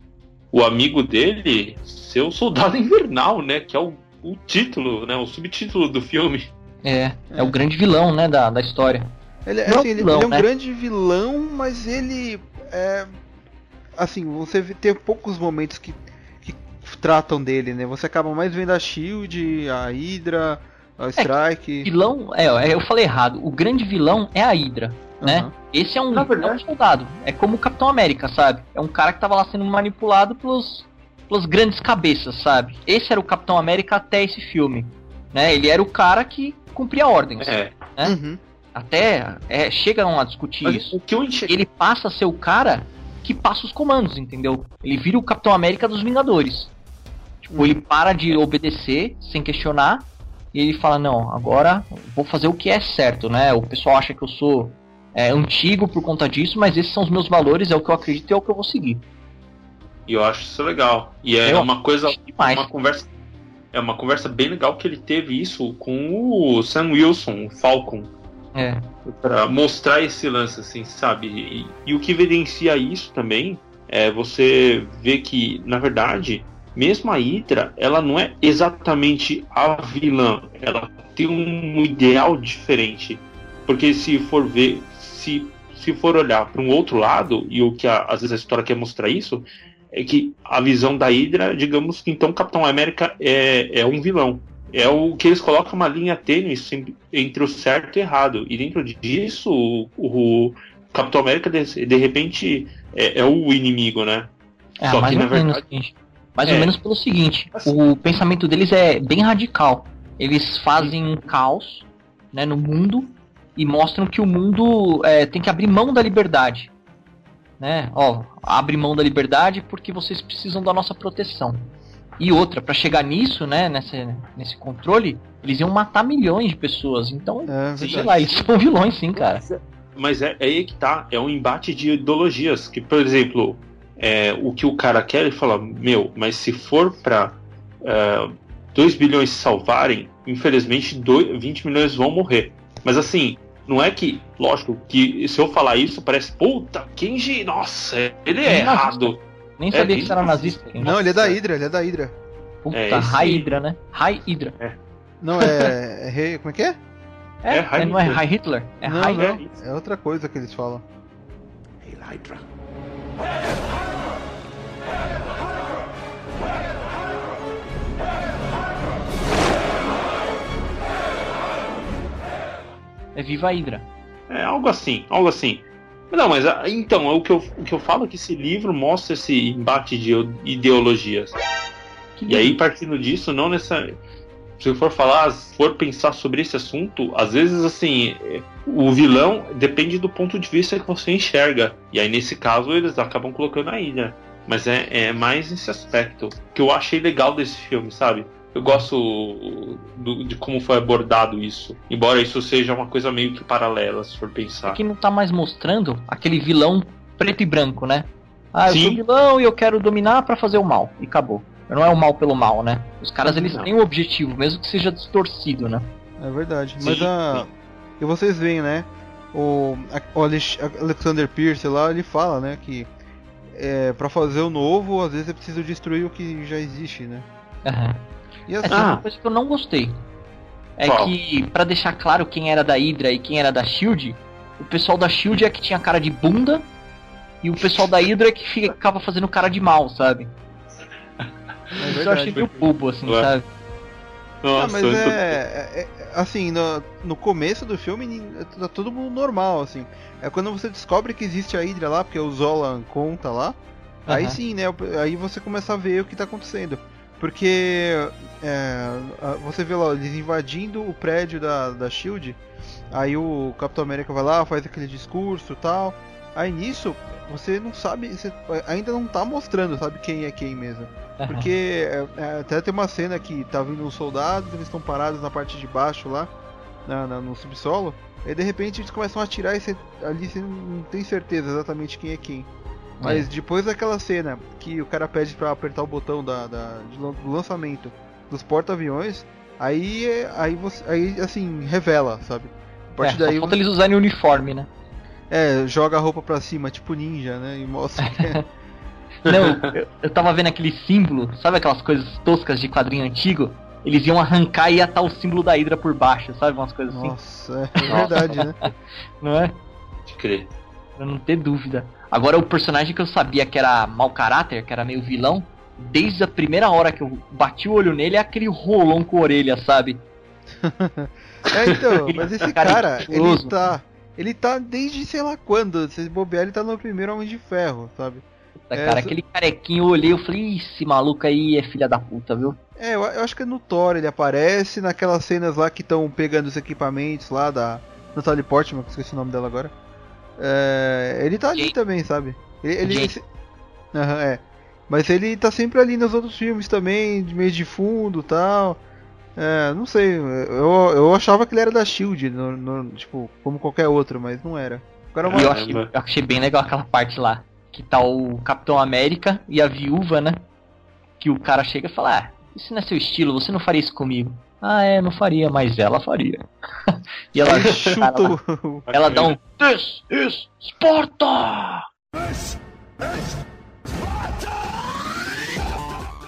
o, amigo dele ser o Soldado Invernal, né? Que é o, o título, né? O subtítulo do filme. É, é, é o grande vilão, né, da, da história. Ele, é assim, ele, vilão, ele é um né? grande vilão, mas ele é. Assim, você tem poucos momentos que tratam dele, né? Você acaba mais vendo a Shield, a Hydra, a é, Strike. É, vilão, é, eu falei errado. O grande vilão é a Hydra, uhum. né? Esse é um, é um soldado. É como o Capitão América, sabe? É um cara que tava lá sendo manipulado pelos, pelas grandes cabeças, sabe? Esse era o Capitão América até esse filme. Né? Ele era o cara que cumpria ordens. É. Né? Uhum. Até é, chegam a discutir Mas isso. Enxergue... Ele passa a ser o cara que passa os comandos, entendeu? Ele vira o Capitão América dos Vingadores. Tipo, ele para de obedecer sem questionar e ele fala: Não, agora vou fazer o que é certo, né? O pessoal acha que eu sou é, antigo por conta disso, mas esses são os meus valores, é o que eu acredito e é o que eu vou seguir. E eu acho isso legal. E é eu uma coisa, uma conversa, é uma conversa bem legal que ele teve isso com o Sam Wilson, o Falcon. É. Pra mostrar esse lance, assim, sabe? E, e o que evidencia isso também é você ver que, na verdade, mesmo a Hydra, ela não é exatamente a vilã, ela tem um ideal diferente. Porque se for ver, se, se for olhar para um outro lado, e o que a, às vezes a história quer mostrar isso, é que a visão da Hydra, digamos que então Capitão América é, é um vilão. É o que eles colocam uma linha tênue entre o certo e o errado. E dentro disso, o, o Capitão América, de, de repente, é, é, o inimigo, né? É, Só que, na verdade. Menos, mais é. ou menos pelo seguinte: assim. o pensamento deles é bem radical. Eles fazem um caos né, no mundo e mostram que o mundo é, tem que abrir mão da liberdade. Né? Ó, abre mão da liberdade porque vocês precisam da nossa proteção. E outra, para chegar nisso, né, nesse, nesse controle, eles iam matar milhões de pessoas. Então, é, sei lá, eles são vilões sim, cara. Mas é, é aí que tá, é um embate de ideologias. Que, por exemplo, é, o que o cara quer, ele fala, meu, mas se for para uh, 2 bilhões se salvarem, infelizmente dois, 20 milhões vão morrer. Mas assim, Não é que, lógico, que se eu falar isso, parece, puta, Kenji, nossa, ele é errado. Nem sabia é, que era nazista. Não, ele é da Hydra, ele é da Hydra. Puta, é, High Hydra, né? High Hydra. É. Não, é, é. Como é que é? É, é, não é High Hitler? É não, High não, É outra coisa que eles falam. Hail Hydra. É Viva a Hydra. É algo assim, algo assim. Não, mas ah, então, o que eu, o que eu falo é que esse livro mostra esse embate de ideologias. Que e aí, partindo disso, não nessa. Se for falar, for pensar sobre esse assunto, às vezes assim, o vilão depende do ponto de vista que você enxerga. E aí, nesse caso, eles acabam colocando a ilha. Mas é, é mais esse aspecto que eu achei legal desse filme, sabe? Eu gosto do, de como foi abordado isso. Embora isso seja uma coisa meio que paralela, se for pensar. Aqui não tá mais mostrando aquele vilão preto e branco, né? Ah, eu Sim. sou vilão e eu quero dominar para fazer o mal. E acabou. Não é o mal pelo mal, né? Os caras eles não. têm um objetivo, mesmo que seja distorcido, né? É verdade. Sim, Mas a. Sim. E vocês veem, né? O, o Alexander Pierce lá, ele fala, né? Que é, para fazer o novo, às vezes é preciso destruir o que já existe, né? Uhum. E assim, ah. uma coisa que eu não gostei é Qual? que, para deixar claro quem era da Hydra e quem era da Shield, o pessoal da Shield é que tinha cara de bunda e o pessoal da Hydra é que ficava fazendo cara de mal, sabe? É Isso eu achei meio bobo, assim, Ué. sabe? Nossa, ah, mas é, é, é, assim, no, no começo do filme tá tudo normal, assim. É quando você descobre que existe a Hydra lá, porque o Zolan conta lá, uhum. aí sim, né? Aí você começa a ver o que tá acontecendo. Porque é, você vê lá eles invadindo o prédio da, da Shield, aí o Capitão América vai lá, faz aquele discurso e tal. Aí nisso, você não sabe, você ainda não tá mostrando, sabe, quem é quem mesmo. Porque é, é, até tem uma cena que tá vindo uns soldados, eles estão parados na parte de baixo lá, na, na, no subsolo, e de repente eles começam a atirar e você, ali você não tem certeza exatamente quem é quem. Mas é. depois daquela cena que o cara pede para apertar o botão da, da, do lançamento dos porta-aviões, aí, aí você, aí assim, revela, sabe? A partir é, daí. Só falta eles usarem uniforme, né? É, joga a roupa pra cima, tipo ninja, né? E mostra que é... Não, eu, eu tava vendo aquele símbolo, sabe aquelas coisas toscas de quadrinho antigo? Eles iam arrancar e ia estar o símbolo da Hydra por baixo, sabe? Umas coisas assim. Nossa, é verdade, né? Não é? De crer. Pra não ter dúvida. Agora, o personagem que eu sabia que era mau caráter, que era meio vilão, desde a primeira hora que eu bati o olho nele, é aquele rolão com a orelha, sabe? é, então, mas esse cara, ele tá. Ele tá desde sei lá quando. Se bobear, ele tá no primeiro Homem de Ferro, sabe? Puta, é, cara, aquele carequinho, eu olhei e falei, esse maluco aí é filha da puta, viu? É, eu, eu, acho que é no Thor ele aparece, naquelas cenas lá que estão pegando os equipamentos lá da Natalie Portman, que esqueci o nome dela agora. É, ele tá ali também, sabe? Ele. ele esse... uhum, é. Mas ele tá sempre ali nos outros filmes também, de meio de fundo tal. É, não sei, eu, eu achava que ele era da Shield, no, no, tipo, como qualquer outro, mas não era. era uma... eu, achei, eu achei bem legal aquela parte lá que tá o Capitão América e a viúva, né? Que o cara chega e fala: Ah, isso não é seu estilo, você não faria isso comigo. Ah, é, não faria, mas ela faria. e ela chuta. Ela, ela dá um This is Sparta!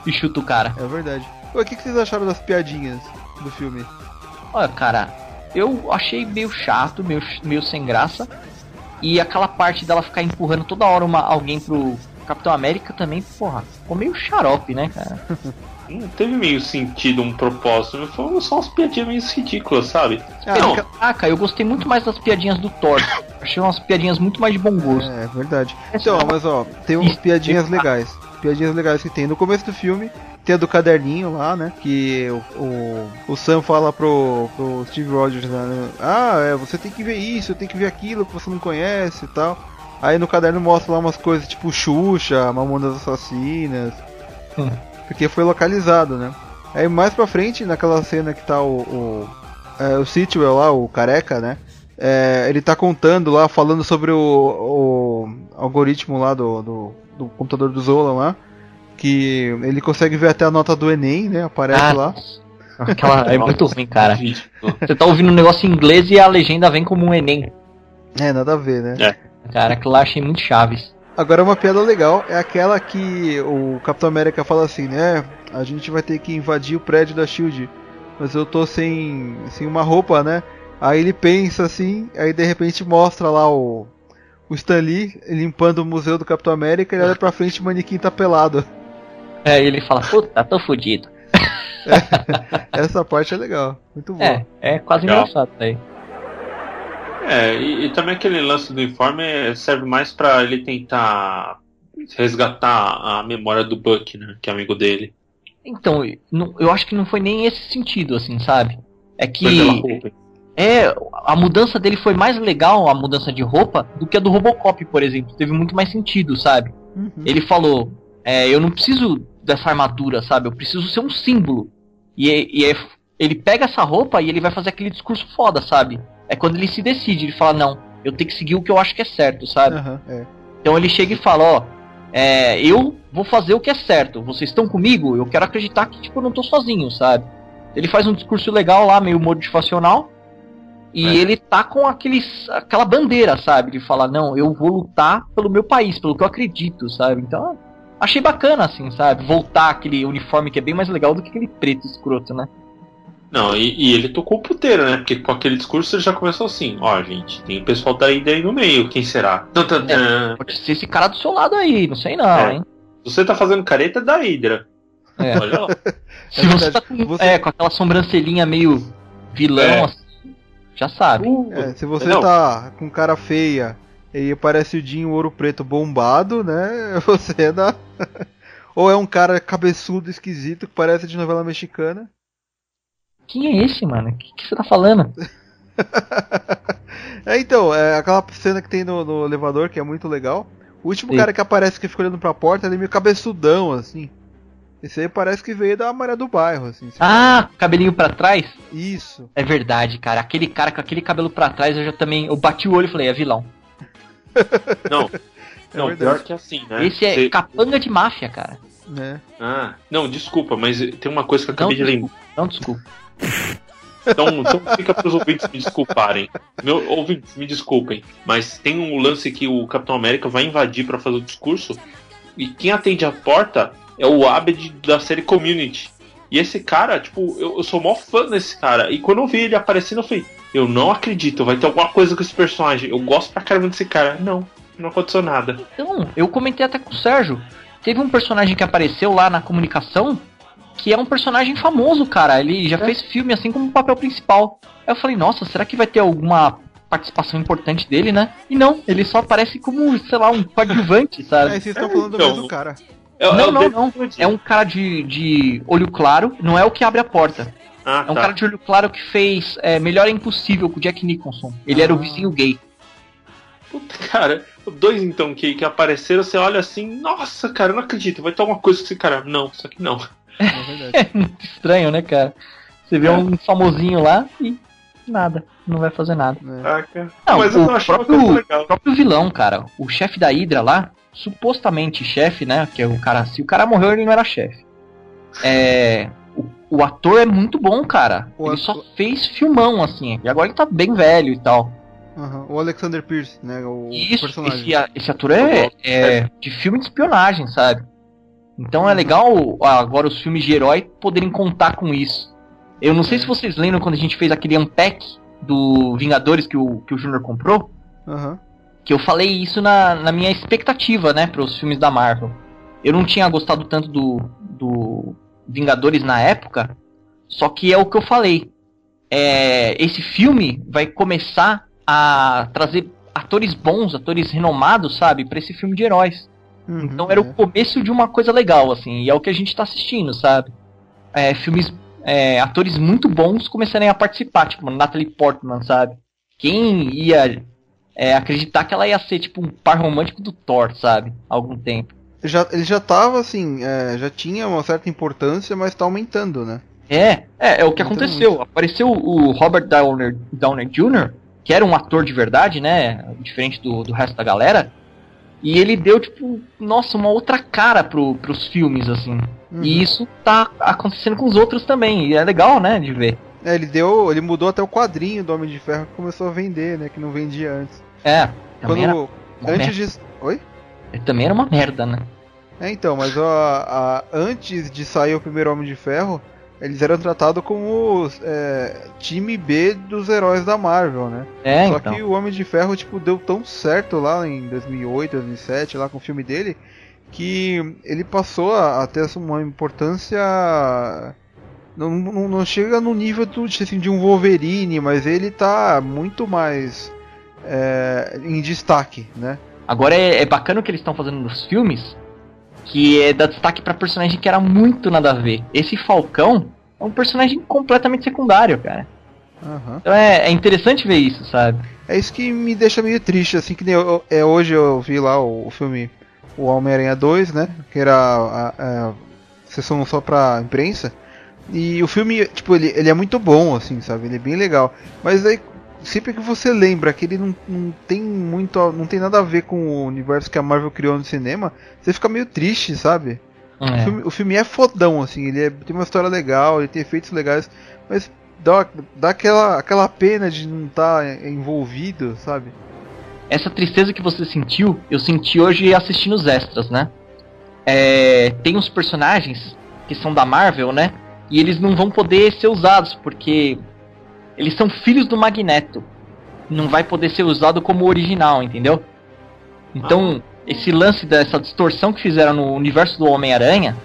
E chuta o cara. É verdade. O que vocês acharam das piadinhas do filme? Olha, cara, eu achei meio chato, meio, meio sem graça. E aquela parte dela ficar empurrando toda hora uma, alguém pro Capitão América também, porra, ficou meio xarope, né, cara? Não teve meio sentido, um propósito. Foram só umas piadinhas meio ridículas, sabe? Ah, não. Caraca, eu gostei muito mais das piadinhas do Thor. Achei umas piadinhas muito mais de bom gosto. É, é verdade. Então, mas ó, tem umas piadinhas legais. Piadinhas legais que tem. No começo do filme, tem a do caderninho lá, né? Que o, o, o Sam fala pro, pro Steve Rogers, né? Ah, é, você tem que ver isso, tem que ver aquilo que você não conhece e tal. Aí no caderno mostra lá umas coisas tipo Xuxa, Mamonas Assassinas. Hum. Porque foi localizado, né? Aí mais pra frente, naquela cena que tá o. O, é, o Sitwell lá, o careca, né? É, ele tá contando lá, falando sobre o, o algoritmo lá do, do, do computador do Zola lá que ele consegue ver até a nota do Enem, né? Aparece ah, lá. Aquela é muito ruim, cara. Você tá ouvindo um negócio em inglês e a legenda vem como um Enem. É, nada a ver, né? É. Cara, aquilo lá achei muito chaves. Agora uma piada legal é aquela que o Capitão América fala assim, né? A gente vai ter que invadir o prédio da Shield, mas eu tô sem, sem uma roupa, né? Aí ele pensa assim, aí de repente mostra lá o, o Stan Lee limpando o museu do Capitão América e olha pra frente e o manequim tá pelado. É, ele fala, puta, tô fudido. É, essa parte é legal, muito bom. É, é quase legal. engraçado aí. É, e, e, também aquele lance do informe serve mais para ele tentar resgatar a memória do Buck, né? Que é amigo dele. Então, eu acho que não foi nem esse sentido, assim, sabe? É que. É, a mudança dele foi mais legal, a mudança de roupa, do que a do Robocop, por exemplo. Teve muito mais sentido, sabe? Uhum. Ele falou: é, eu não preciso dessa armadura, sabe? Eu preciso ser um símbolo. E, e ele pega essa roupa e ele vai fazer aquele discurso foda, sabe? É quando ele se decide, ele fala, não, eu tenho que seguir o que eu acho que é certo, sabe? Uhum, é. Então ele chega e fala, ó, é, eu vou fazer o que é certo. Vocês estão comigo? Eu quero acreditar que, tipo, eu não tô sozinho, sabe? Ele faz um discurso legal lá, meio motivacional. E é. ele tá com aqueles, aquela bandeira, sabe? De falar, não, eu vou lutar pelo meu país, pelo que eu acredito, sabe? Então, achei bacana, assim, sabe? Voltar aquele uniforme que é bem mais legal do que aquele preto escroto, né? Não, e, e, ele tocou o puteiro, né? Porque com aquele discurso ele já começou assim: ó, gente, tem o pessoal da Hydra aí no meio, quem será? É, pode ser esse cara do seu lado aí, não sei não, é. hein? Você tá fazendo careta da Hydra. É. Olha lá. Se é você tá com, você... É, com aquela sobrancelhinha meio vilão, é. assim, já sabe. Uh, é, se você não. tá com cara feia e parece o Dinho Ouro Preto bombado, né? Você é da. Ou é um cara cabeçudo, esquisito, que parece de novela mexicana. Quem é esse, mano? O que, que você tá falando? é, então, é aquela cena que tem no, no elevador que é muito legal. O último Sim. cara que aparece que fica olhando pra porta, ele é meio cabeçudão, assim. Esse aí parece que veio da Maria do Bairro, assim. Ah, sabe? cabelinho para trás? Isso. É verdade, cara. Aquele cara com aquele cabelo para trás, eu já também. Eu bati o olho e falei, é vilão. Não. É não, pior que assim, né? Esse é Você... capanga de máfia, cara. É. Ah, não, desculpa, mas tem uma coisa que eu acabei não, de lembrar. Não, desculpa. Então, então fica pros ouvintes me desculparem. Meu, ouvintes, me desculpem. Mas tem um lance que o Capitão América vai invadir para fazer o discurso. E quem atende a porta é o Abed da série Community. E esse cara, tipo, eu, eu sou mó fã desse cara. E quando eu vi ele aparecendo, eu falei, eu não acredito, vai ter alguma coisa com esse personagem. Eu gosto pra caramba desse cara. Não, não aconteceu nada. Então, eu comentei até com o Sérgio. Teve um personagem que apareceu lá na comunicação que é um personagem famoso, cara. Ele já é. fez filme assim como papel principal. Aí eu falei, nossa, será que vai ter alguma participação importante dele, né? E não, ele só aparece como, sei lá, um coadjuvante, sabe? É, vocês estão falando do então, mesmo cara. É, não, é não, não. É um cara de, de olho claro, não é o que abre a porta. Ah, é um tá. cara de olho claro que fez é, Melhor é Impossível com o Jack Nicholson. Ele ah. era o vizinho gay. Puta, cara, dois então que, que apareceram, você olha assim, nossa, cara, eu não acredito, vai ter alguma coisa com esse cara. Não, só que não. É, é muito estranho, né, cara? Você vê é. um famosinho lá e nada, não vai fazer nada. É. Não, mas eu o próprio, legal. próprio vilão, cara, o chefe da Hydra lá, supostamente chefe, né? Que é o cara, se o cara morreu, ele não era chefe. É, o, ator é muito bom, cara. O ele ator... só fez filmão, assim. E agora ele tá bem velho e tal. Uhum. O Alexander Pierce, né? O Isso, personagem. Esse, esse ator é, é, de filme de espionagem, sabe? Então é legal agora os filmes de herói poderem contar com isso. Eu não sei se vocês lembram quando a gente fez aquele unpack do Vingadores que o, que o Junior comprou. Uhum. Que eu falei isso na, na minha expectativa, né, para os filmes da Marvel. Eu não tinha gostado tanto do, do Vingadores na época, só que é o que eu falei. É, esse filme vai começar a trazer atores bons, atores renomados, sabe, para esse filme de heróis. Uhum, então era é. o começo de uma coisa legal, assim, e é o que a gente tá assistindo, sabe? É, filmes, é, atores muito bons começarem a participar, tipo Natalie Portman, sabe? Quem ia é, acreditar que ela ia ser tipo um par romântico do Thor, sabe? Há algum tempo. Já, ele já tava assim, é, já tinha uma certa importância, mas tá aumentando, né? É, é, é o que aconteceu. Muito. Apareceu o Robert Downey, Downey Jr., que era um ator de verdade, né? Diferente do, do resto da galera. E ele deu, tipo, nossa, uma outra cara pro, pros filmes, assim. Uhum. E isso tá acontecendo com os outros também. E é legal, né, de ver. É, ele deu. Ele mudou até o quadrinho do Homem de Ferro que começou a vender, né? Que não vendia antes. É. Quando. Antes de. Oi? Ele também era uma merda, né? É, então, mas ó, a, antes de sair o primeiro Homem de Ferro, eles eram tratados como é, time B dos heróis da Marvel, né? É, Só então. que o Homem de Ferro, tipo, deu tão certo lá em 2008, 2007, lá com o filme dele, que ele passou a, a ter uma importância... Não, não, não, chega no nível do, assim, de um Wolverine, mas ele tá muito mais é, em destaque, né? Agora é, é bacana o que eles estão fazendo nos filmes, que é dar destaque para personagem que era muito nada a ver. Esse Falcão é um personagem completamente secundário, cara. Uhum. Então é, é, interessante ver isso, sabe? É isso que me deixa meio triste, assim, que eu, é, hoje eu vi lá o, o filme O Homem-Aranha 2, né? Que era a, a, sessão só pra imprensa. E o filme, tipo, ele, ele é muito bom, assim, sabe? Ele é bem legal. Mas aí sempre que você lembra que ele não, não tem muito. não tem nada a ver com o universo que a Marvel criou no cinema, você fica meio triste, sabe? É. O, filme, o, filme, é fodão, assim, ele é, tem uma história legal, ele tem efeitos legais, mas dá, dá aquela, aquela pena de não estar tá envolvido, sabe? Essa tristeza que você sentiu, eu senti hoje assistindo os extras, né? É, tem uns personagens que são da Marvel, né? E eles não vão poder ser usados, porque eles são filhos do Magneto. Não vai poder ser usado como original, entendeu? Então, ah. esse lance dessa distorção que fizeram no universo do Homem-Aranha,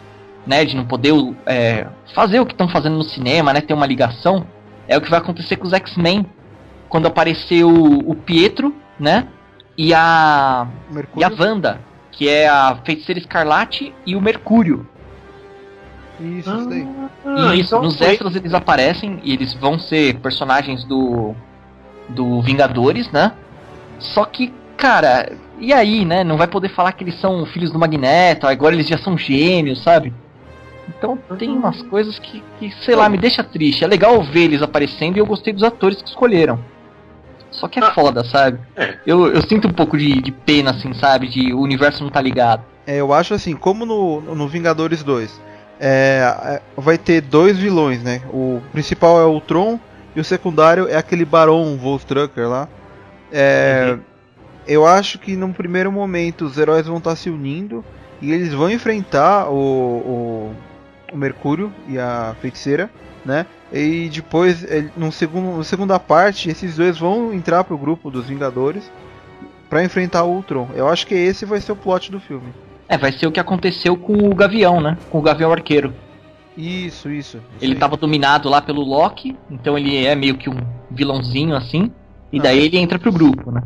né, de não poder é, fazer o que estão fazendo no cinema, né, ter uma ligação, é o que vai acontecer com os X-Men quando aparecer o, o, Pietro, né, e a Mercúrio? e a Wanda, que é a Feiticeira Escarlate e o Mercúrio. Isso, ah, isso daí. Ah, isso, então nos foi. extras eles aparecem e eles vão ser personagens do. do Vingadores, né? Só que, cara, e aí, né? Não vai poder falar que eles são filhos do Magneto, agora eles já são gêmeos, sabe? Então tem uhum. umas coisas que, que, sei lá, me deixa triste. É legal ver eles aparecendo e eu gostei dos atores que escolheram. Só que é ah, foda, sabe? É. Eu, eu sinto um pouco de, de pena, assim, sabe? De o universo não tá ligado. É, eu acho assim, como no, no Vingadores 2, é, é, vai ter dois vilões, né? O principal é o Tron e o secundário é aquele Barão Volstrucker lá. É, uhum. Eu acho que num primeiro momento os heróis vão estar se unindo e eles vão enfrentar o, o, o Mercúrio e a Feiticeira, né? E depois, no segundo, na segunda parte, esses dois vão entrar pro grupo dos Vingadores para enfrentar o Ultron. Eu acho que esse vai ser o plot do filme. É, vai ser o que aconteceu com o Gavião, né? Com o Gavião Arqueiro. Isso, isso. isso ele estava dominado lá pelo Loki, então ele é meio que um vilãozinho assim, e ah, daí ele entra pro grupo, né?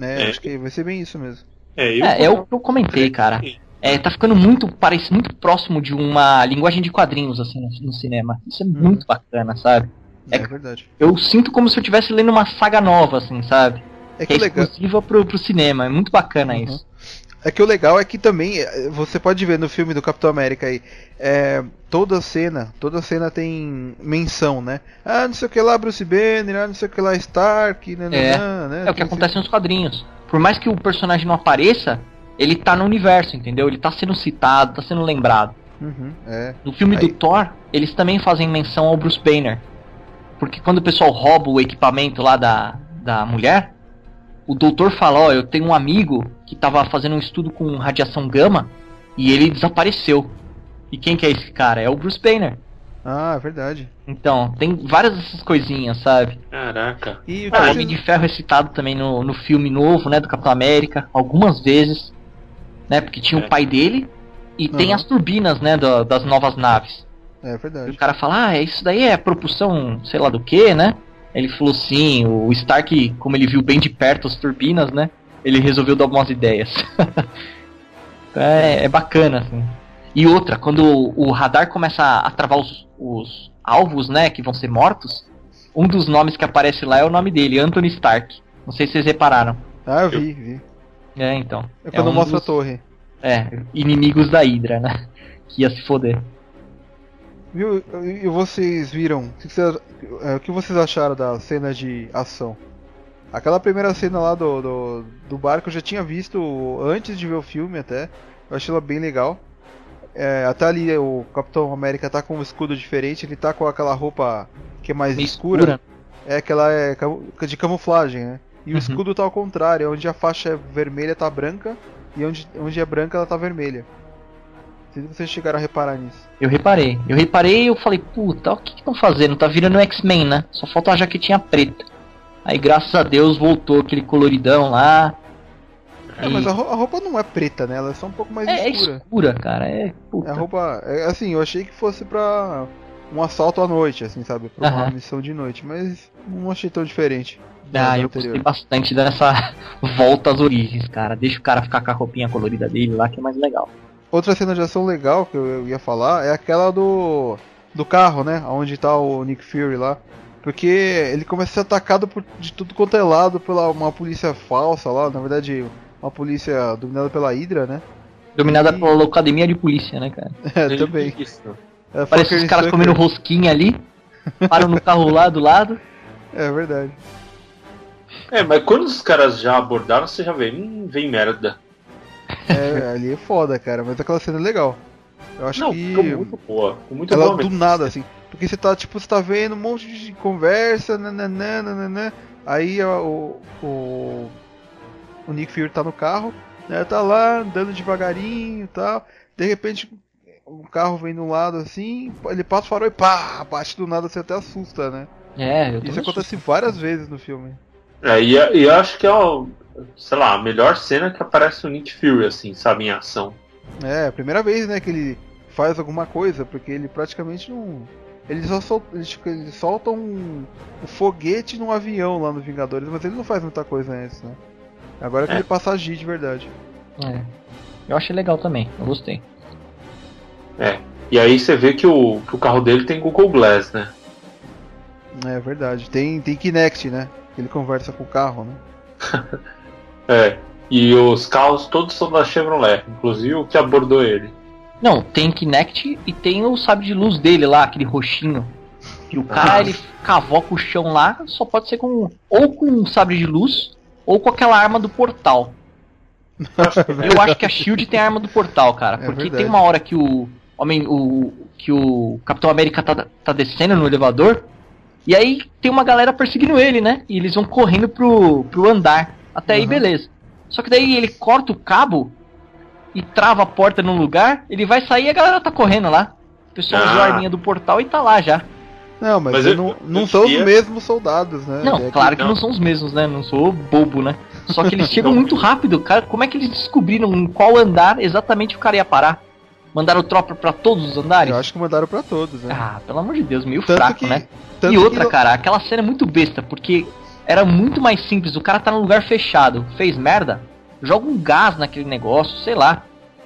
É, é, acho que vai ser bem isso mesmo. É, eu... é, é o que eu comentei, cara. É, tá ficando muito, parece muito próximo de uma linguagem de quadrinhos, assim, no, no cinema. Isso é hum. muito bacana, sabe? É, é, verdade. Eu sinto como se eu estivesse lendo uma saga nova, assim, sabe? É que, que é legal. exclusiva pro, pro cinema. É muito bacana uhum. isso. É que o legal é que também é, você pode ver no filme do Capitão América aí, é, toda cena, toda cena tem menção, né? Ah, não sei o que lá Bruce Banner, ah, não sei o que lá Stark, né? É, né? é o que acontece nos quadrinhos. Por mais que o personagem não apareça, ele tá no universo, entendeu? Ele tá sendo citado, tá sendo lembrado. Uhum, é. No filme aí... do Thor, eles também fazem menção ao Bruce Banner. Porque quando o pessoal rouba o equipamento lá da, da mulher, o doutor fala, ó, oh, eu tenho um amigo que estava fazendo um estudo com radiação gama e ele desapareceu. E quem que é esse cara? É o Bruce Banner. Ah, é verdade. Então, tem várias dessas coisinhas, sabe? Caraca. E o ah, Homem de Ferro é citado também no, no filme novo, né, do Capitão América, algumas vezes, né, porque tinha é. o pai dele e uhum. tem as turbinas, né, do, das novas naves. É verdade. E o cara fala, ah, isso daí é propulsão, sei lá do que, né? Ele falou sim, o Stark, como ele viu bem de perto as turbinas, né? Ele resolveu dar algumas ideias. é, é, bacana, assim. E outra, quando o, radar começa a, travar os, os, alvos, né, que vão ser mortos, um dos nomes que aparece lá é o nome dele, Anthony Stark. Não sei se vocês repararam. Ah, eu vi, vi. É, então. É quando é um mostra dos, a torre. É, inimigos da Hydra, né? Que ia se foder. Viu? E vocês viram? O que vocês, é, o que vocês acharam da cena de ação? Aquela primeira cena lá do, do, do barco eu já tinha visto antes de ver o filme até. Eu achei ela bem legal. É, até ali o Capitão América tá com um escudo diferente, ele tá com aquela roupa que é mais escura. escura. É que ela é de camuflagem, né? E uhum. o escudo tá ao contrário, onde a faixa é vermelha tá branca e onde, onde é branca ela tá vermelha. Não sei se vocês chegaram a reparar nisso. Eu reparei. Eu reparei e eu falei, puta, o que estão fazendo? Tá virando X-Men, né? Só falta uma jaquetinha preta. Aí graças a Deus voltou aquele coloridão lá. É, e... mas a roupa não é preta, né? Ela é só um pouco mais é, escura. É escura, cara. É, puta. é a roupa. É, assim, eu achei que fosse pra um assalto à noite, assim, sabe? Pra uma missão de noite, mas não achei tão diferente. Ah, eu anterior. gostei bastante dessa volta às origens, cara. Deixa o cara ficar com a roupinha colorida dele lá, que é mais legal. Outra cena de ação legal que eu ia falar é aquela do do carro, né? Onde tá o Nick Fury lá. Porque ele começa a ser atacado por, de tudo quanto é lado pela uma polícia falsa lá, na verdade, uma polícia dominada pela Hydra, né? Dominada e... pela academia de polícia, né, cara? É, também. É, Parece os caras comendo rosquinha ali, param no carro lá do lado. É verdade. É, mas quando os caras já abordaram, você já vê, hum, vem merda. É, ali é foda, cara, mas aquela cena é legal. Eu acho Não, que. Ficou muito boa. Ficou muito ela boa do nada, assim. Porque você tá, tipo, você tá vendo um monte de conversa, nananã, nananã. Aí o, o, o Nick Fury tá no carro, né? Tá lá andando devagarinho e tal. De repente, um carro vem do lado assim, ele passa o farol e pá, bate do nada, você até assusta, né? É, Isso acontece várias vezes no filme. É, e, e eu acho que é, o, sei lá, a melhor cena que aparece o Nick Fury, assim, sabe, em ação. É, a primeira vez, né, que ele faz alguma coisa, porque ele praticamente não eles só sol... eles, eles soltam um... um, foguete num avião lá no Vingadores, mas ele não faz muita coisa antes, né? Agora é que é. ele passa a agir de verdade. É. Eu achei legal também, eu gostei. É. E aí você vê que o, que o carro dele tem Google Glass, né? É verdade. Tem, tem Kinect, né? Ele conversa com o carro, né? é. E os carros todos são da Chevrolet, inclusive o que abordou ele. Não, tem Kinect e tem o sabre de luz dele lá, aquele roxinho. Que o cara, ah. ele cavoca o chão lá, só pode ser com. Ou com um sabre de luz, ou com aquela arma do portal. Eu acho que a Shield tem a arma do portal, cara. É porque verdade. tem uma hora que o. Homem. O. Que o Capitão América tá, tá descendo no elevador. E aí tem uma galera perseguindo ele, né? E eles vão correndo pro, pro andar. Até uhum. aí, beleza. Só que daí ele corta o cabo e trava a porta num lugar, ele vai sair e a galera tá correndo lá. O pessoal ah. usou a arminha do portal e tá lá já. Não, mas, mas eu, não, não eu são os mesmos soldados, né? Não, é claro que, que não. não são os mesmos, né? Não sou bobo, né? Só que eles chegam muito rápido, cara. Como é que eles descobriram em qual andar exatamente o cara ia parar? Mandaram tropa para todos os andares? Eu acho que mandaram para todos, né? Ah, pelo amor de Deus, meio tanto fraco, que, né? E outra, que... cara, aquela cena é muito besta, porque era muito mais simples. O cara tá num lugar fechado, fez merda, joga um gás naquele negócio, sei lá.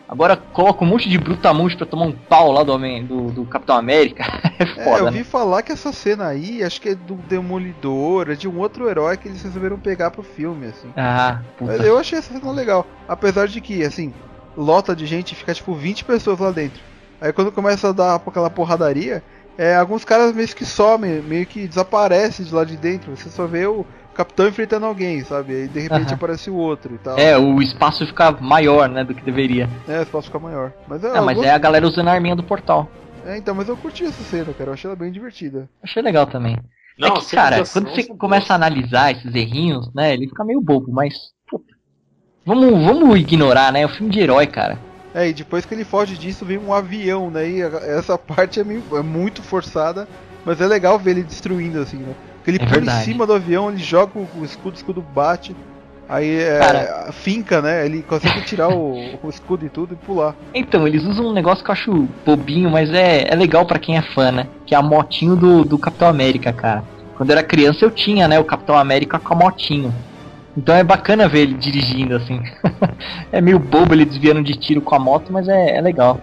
Agora coloca um monte de brutamonte pra tomar um pau lá do homem do, do Capitão América. é foda. É, eu vi né? falar que essa cena aí, acho que é do Demolidor, é de um outro herói que eles resolveram pegar pro filme, assim. Ah, puta. Mas eu achei essa cena legal. Apesar de que, assim, lota de gente fica tipo 20 pessoas lá dentro. Aí quando começa a dar aquela porradaria, é, alguns caras meio que somem, meio que desaparecem de lá de dentro. Você só vê o, capitão enfrentando alguém, sabe? Aí de repente uhum. aparece o outro e tal. É, o espaço fica maior, né, do que deveria. É, o espaço fica maior. Mas, é, mas é a galera usando a arminha do portal. É, então, mas eu curti essa cena, cara. Eu achei ela bem divertida. Achei legal também. Não, é que, cara, quando você começa a analisar esses errinhos, né, ele fica meio bobo, mas. vamos, vamos ignorar, né? É um filme de herói, cara. É, e depois que ele foge disso, vem um avião, né? E essa parte é, meio, é muito forçada, mas é legal ver ele destruindo, assim, né? Ele é pula em cima do avião, ele joga o escudo, o escudo bate. Aí é, Cara, finca, né? Ele consegue tirar o, o, escudo e tudo e pular. Então, eles usam um negócio que eu acho bobinho, mas é, é legal para quem é fã, né? Que é a motinho do, do Capitão América, cara. Quando eu era criança eu tinha, né, o Capitão América com a motinho. Então é bacana ver ele dirigindo, assim. é meio bobo ele desviando de tiro com a moto, mas é, é legal.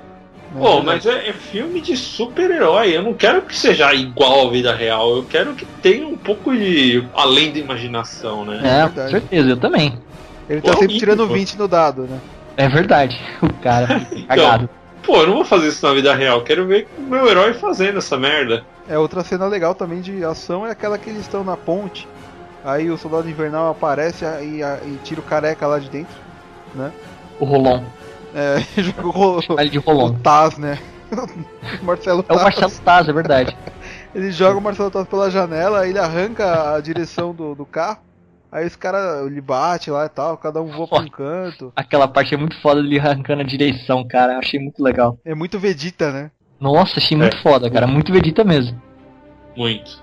Pô, mas é, é filme de super-herói. Eu não quero que seja igual à vida real. Eu quero que tenha um pouco de além da imaginação, né? É, com certeza, eu também. Ele tá pô, sempre tirando 20 no dado, né? É verdade. O cara então, cagado. Pô, eu não vou fazer isso na vida real. Quero ver o meu herói fazendo essa merda. É, outra cena legal também de ação é aquela que eles estão na ponte. Aí o soldado invernal aparece e, e tira o careca lá de dentro, né? O Rolon. É, jogou Ele de o Taz, né? Marcelo É Taz. o Marcelo Taz, é verdade. Ele joga o Marcelo Taz pela janela, ele arranca a direção do, do carro. Aí os caras, ele bate lá e tal, cada um voa pra um canto. Aquela parte é muito foda dele arrancando a direção, cara. Eu achei muito legal. É muito Vegeta, né? Nossa, achei muito foda, cara. Muito Vegeta mesmo. Muito.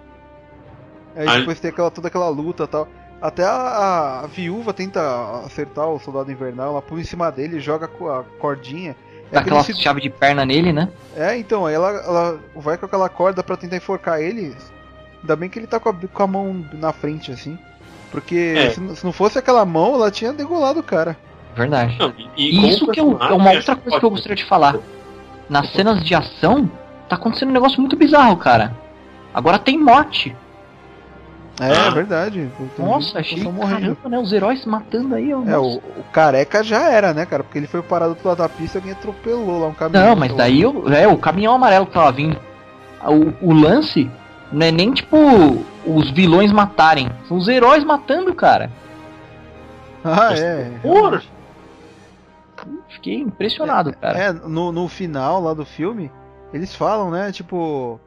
Aí Aí- depois tem aquela, toda aquela luta e tal. Até a, a viúva tenta acertar o soldado invernal, ela pula em cima dele, joga a cordinha. É, Dá aquele aquela se- chave de perna nele, né? é então, aí ela, ela vai com aquela corda pra tentar enforcar ele. Ainda bem que ele tá com a, com a mão na frente, assim. Porque É. se, não- se não fosse aquela mão, ela tinha degolado o cara. Verdade. Não, e, E isso que é, o- é uma outra coisa que eu gostaria de falar. Nas cenas de ação, tá acontecendo um negócio muito bizarro, cara. Agora tem morte. É, Ah. é verdade. Nossa, achei morrendo. caramba, né? Os heróis matando aí, ó. É, o, o careca já era, né, cara? Porque ele foi parado do lado da pista e alguém atropelou lá um caminhão. Não, mas daí o- é o caminhão amarelo que tava vindo. O, o lance não é nem tipo os vilões matarem, são os heróis matando, cara. Ah, é. Porra! Fiquei impressionado, cara. É, no, no final lá do filme, eles falam, né, tipo.